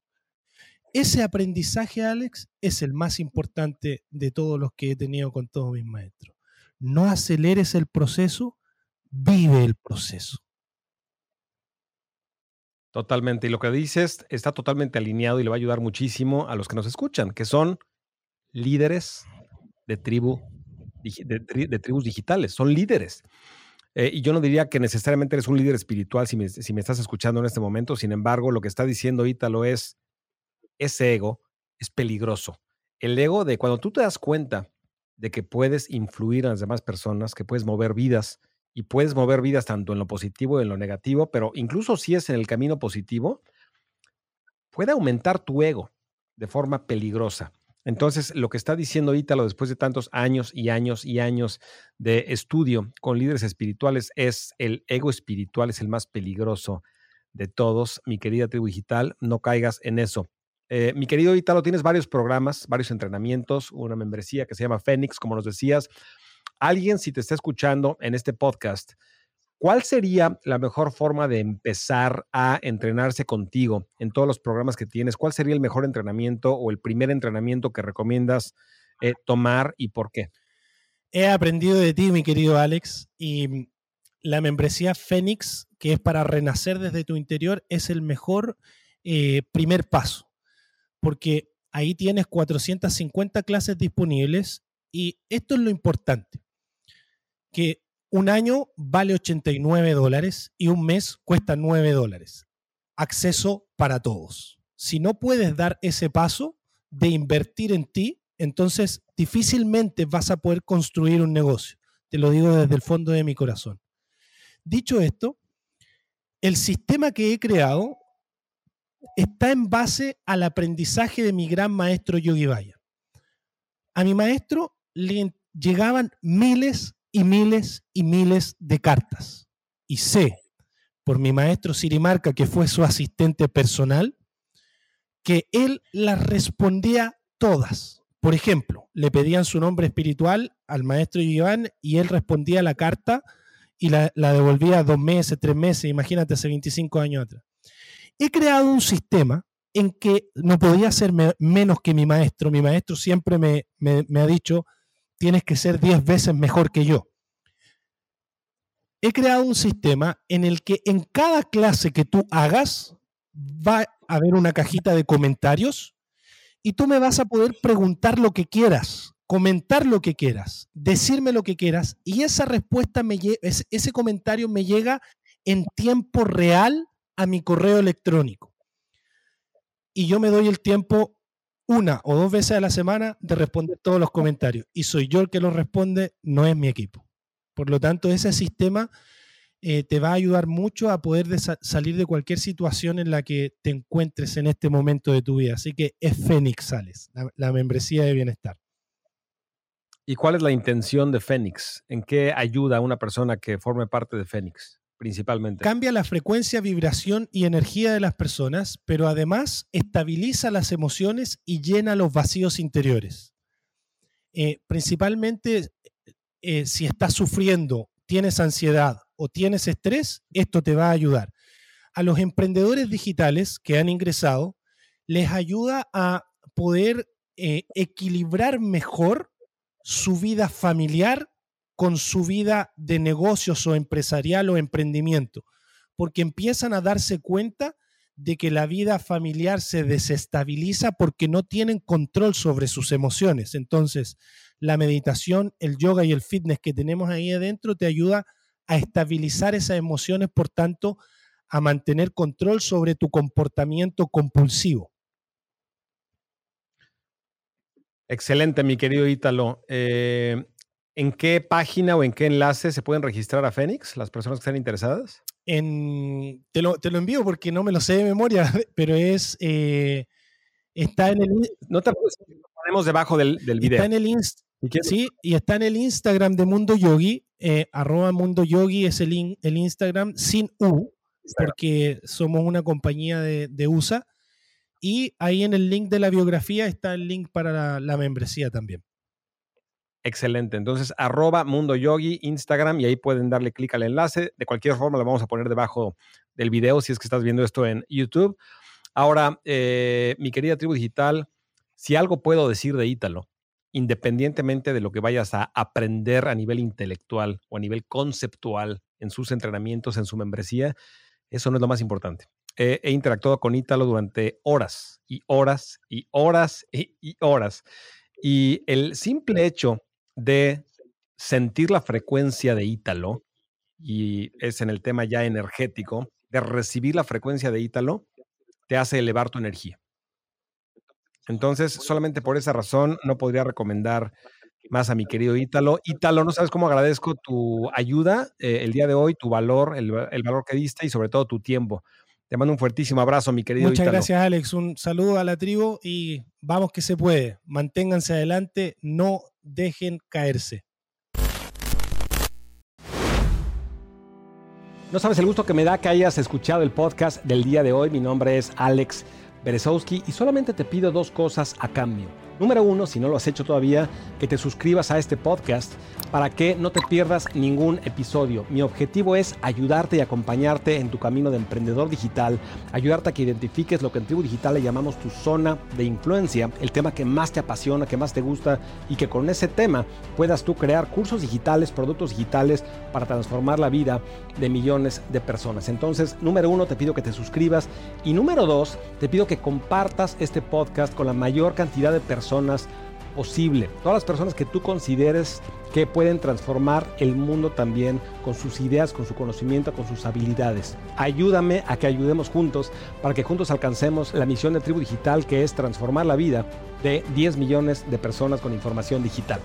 Speaker 2: Ese aprendizaje, Alex, es el más importante de todos los que he tenido con todos mis maestros no aceleres el proceso, vive el proceso.
Speaker 1: Totalmente. Y lo que dices está totalmente alineado y le va a ayudar muchísimo a los que nos escuchan, que son líderes de tribu, de, tribus digitales, son líderes. Eh, y yo no diría que necesariamente eres un líder espiritual si me, si me estás escuchando en este momento. Sin embargo, lo que está diciendo Ítalo es, ese ego es peligroso. El ego de cuando tú te das cuenta de que puedes influir a las demás personas, que puedes mover vidas y puedes mover vidas tanto en lo positivo y en lo negativo, pero incluso si es en el camino positivo, puede aumentar tu ego de forma peligrosa. Entonces, lo que está diciendo Ítalo después de tantos años y años y años de estudio con líderes espirituales es el ego espiritual es el más peligroso de todos. Mi querida tribu digital, no caigas en eso. Eh, mi querido Italo, tienes varios programas, varios entrenamientos, una membresía que se llama Fénix, como nos decías. Alguien, si te está escuchando en este podcast, ¿cuál sería la mejor forma de empezar a entrenarse contigo en todos los programas que tienes? ¿Cuál sería el mejor entrenamiento o el primer entrenamiento que recomiendas eh, tomar y por qué?
Speaker 2: He aprendido de ti, mi querido Alex, y la membresía Fénix, que es para renacer desde tu interior, es el mejor eh, primer paso porque ahí tienes 450 clases disponibles y esto es lo importante, que un año vale 89 dólares y un mes cuesta 9 dólares. Acceso para todos. Si no puedes dar ese paso de invertir en ti, entonces difícilmente vas a poder construir un negocio. Te lo digo desde el fondo de mi corazón. Dicho esto, el sistema que he creado está en base al aprendizaje de mi gran maestro Yogi Vaya. A mi maestro le llegaban miles y miles y miles de cartas. Y sé, por mi maestro Sirimarca, que fue su asistente personal, que él las respondía todas. Por ejemplo, le pedían su nombre espiritual al maestro Iván y él respondía la carta y la, la devolvía dos meses, tres meses, imagínate, hace 25 años atrás he creado un sistema en que no podía ser menos que mi maestro. Mi maestro siempre me, ha dicho, tienes que ser 10 veces mejor que yo. He creado un sistema en el que en cada clase que tú hagas va a haber una cajita de comentarios y tú me vas a poder preguntar lo que quieras, comentar lo que quieras, decirme lo que quieras y esa respuesta, me ese comentario me llega en tiempo real a mi correo electrónico. Y yo me doy el tiempo una o dos veces a la semana de responder todos los comentarios. Y soy yo el que los responde, no es mi equipo. Por lo tanto, ese sistema eh, te va a ayudar mucho a poder salir de cualquier situación en la que te encuentres en este momento de tu vida. Así que es Fénix Sales, la, la membresía de bienestar.
Speaker 1: ¿Y cuál es la intención de Fénix? ¿En qué ayuda a una persona que forme parte de Fénix? Principalmente.
Speaker 2: Cambia la frecuencia, vibración y energía de las personas, pero además estabiliza las emociones y llena los vacíos interiores. Eh, principalmente eh, si estás sufriendo, tienes ansiedad o tienes estrés, esto te va a ayudar. A los emprendedores digitales que han ingresado, les ayuda a poder eh, equilibrar mejor su vida familiar con su vida de negocios o empresarial o emprendimiento, porque empiezan a darse cuenta de que la vida familiar se desestabiliza porque no tienen control sobre sus emociones. Entonces, la meditación, el yoga y el fitness que tenemos ahí adentro te ayuda a estabilizar esas emociones, por tanto, a mantener control sobre tu comportamiento compulsivo.
Speaker 1: Excelente, mi querido Ítalo. Eh, ¿En qué página o en qué enlace se pueden registrar a Fénix las personas que estén interesadas?
Speaker 2: En, te, lo, envío porque no me lo sé de memoria, pero es. Eh, está en el.
Speaker 1: No te lo ponemos debajo del, del video.
Speaker 2: Está en el Sí, y está en el Instagram de Mundo Yogi. Eh, arroba Mundo Yogi es el, el Instagram sin U, porque somos una compañía de, USA. Y ahí en el link de la biografía está el link para la membresía también.
Speaker 1: Excelente. Entonces, arroba Mundo Yogi, Instagram, y ahí pueden darle clic al enlace. De cualquier forma, lo vamos a poner debajo del video si es que estás viendo esto en YouTube. Ahora, eh, mi querida tribu digital, si algo puedo decir de Ítalo, independientemente de lo que vayas a aprender a nivel intelectual o a nivel conceptual en sus entrenamientos, en su membresía, eso no es lo más importante. he interactuado con Ítalo durante horas y horas y horas y, y horas. Y el simple hecho de sentir la frecuencia de Ítalo, y es en el tema ya energético, de recibir la frecuencia de Ítalo, te hace elevar tu energía. Entonces, solamente por esa razón no podría recomendar más a mi querido Ítalo. Ítalo, no sabes cómo agradezco tu ayuda eh, el día de hoy, tu valor, el, valor que diste y sobre todo tu tiempo. Te mando un fuertísimo abrazo, mi querido
Speaker 2: Muchas gracias, Alex. Un saludo a la tribu y vamos que se puede. Manténganse adelante, no dejen caerse.
Speaker 1: No sabes el gusto que me da que hayas escuchado el podcast del día de hoy. Mi nombre es Alex Berezowski y solamente te pido dos cosas a cambio. Número uno, si no lo has hecho todavía, que te suscribas a este podcast para que no te pierdas ningún episodio. Mi objetivo es ayudarte y acompañarte en tu camino de emprendedor digital, ayudarte a que identifiques lo que en Tribu Digital le llamamos tu zona de influencia, el tema que más te apasiona, que más te gusta y que con ese tema puedas tú crear cursos digitales, productos digitales para transformar la vida de millones de personas. Entonces, número uno, te pido que te suscribas y número dos, te pido que compartas este podcast con la mayor cantidad de posible. Todas las personas que tú consideres que pueden transformar el mundo también con sus ideas, con su conocimiento, con sus habilidades. Ayúdame a que ayudemos juntos para que juntos alcancemos la misión de Tribu Digital que es transformar la vida de 10 millones de personas con información digital.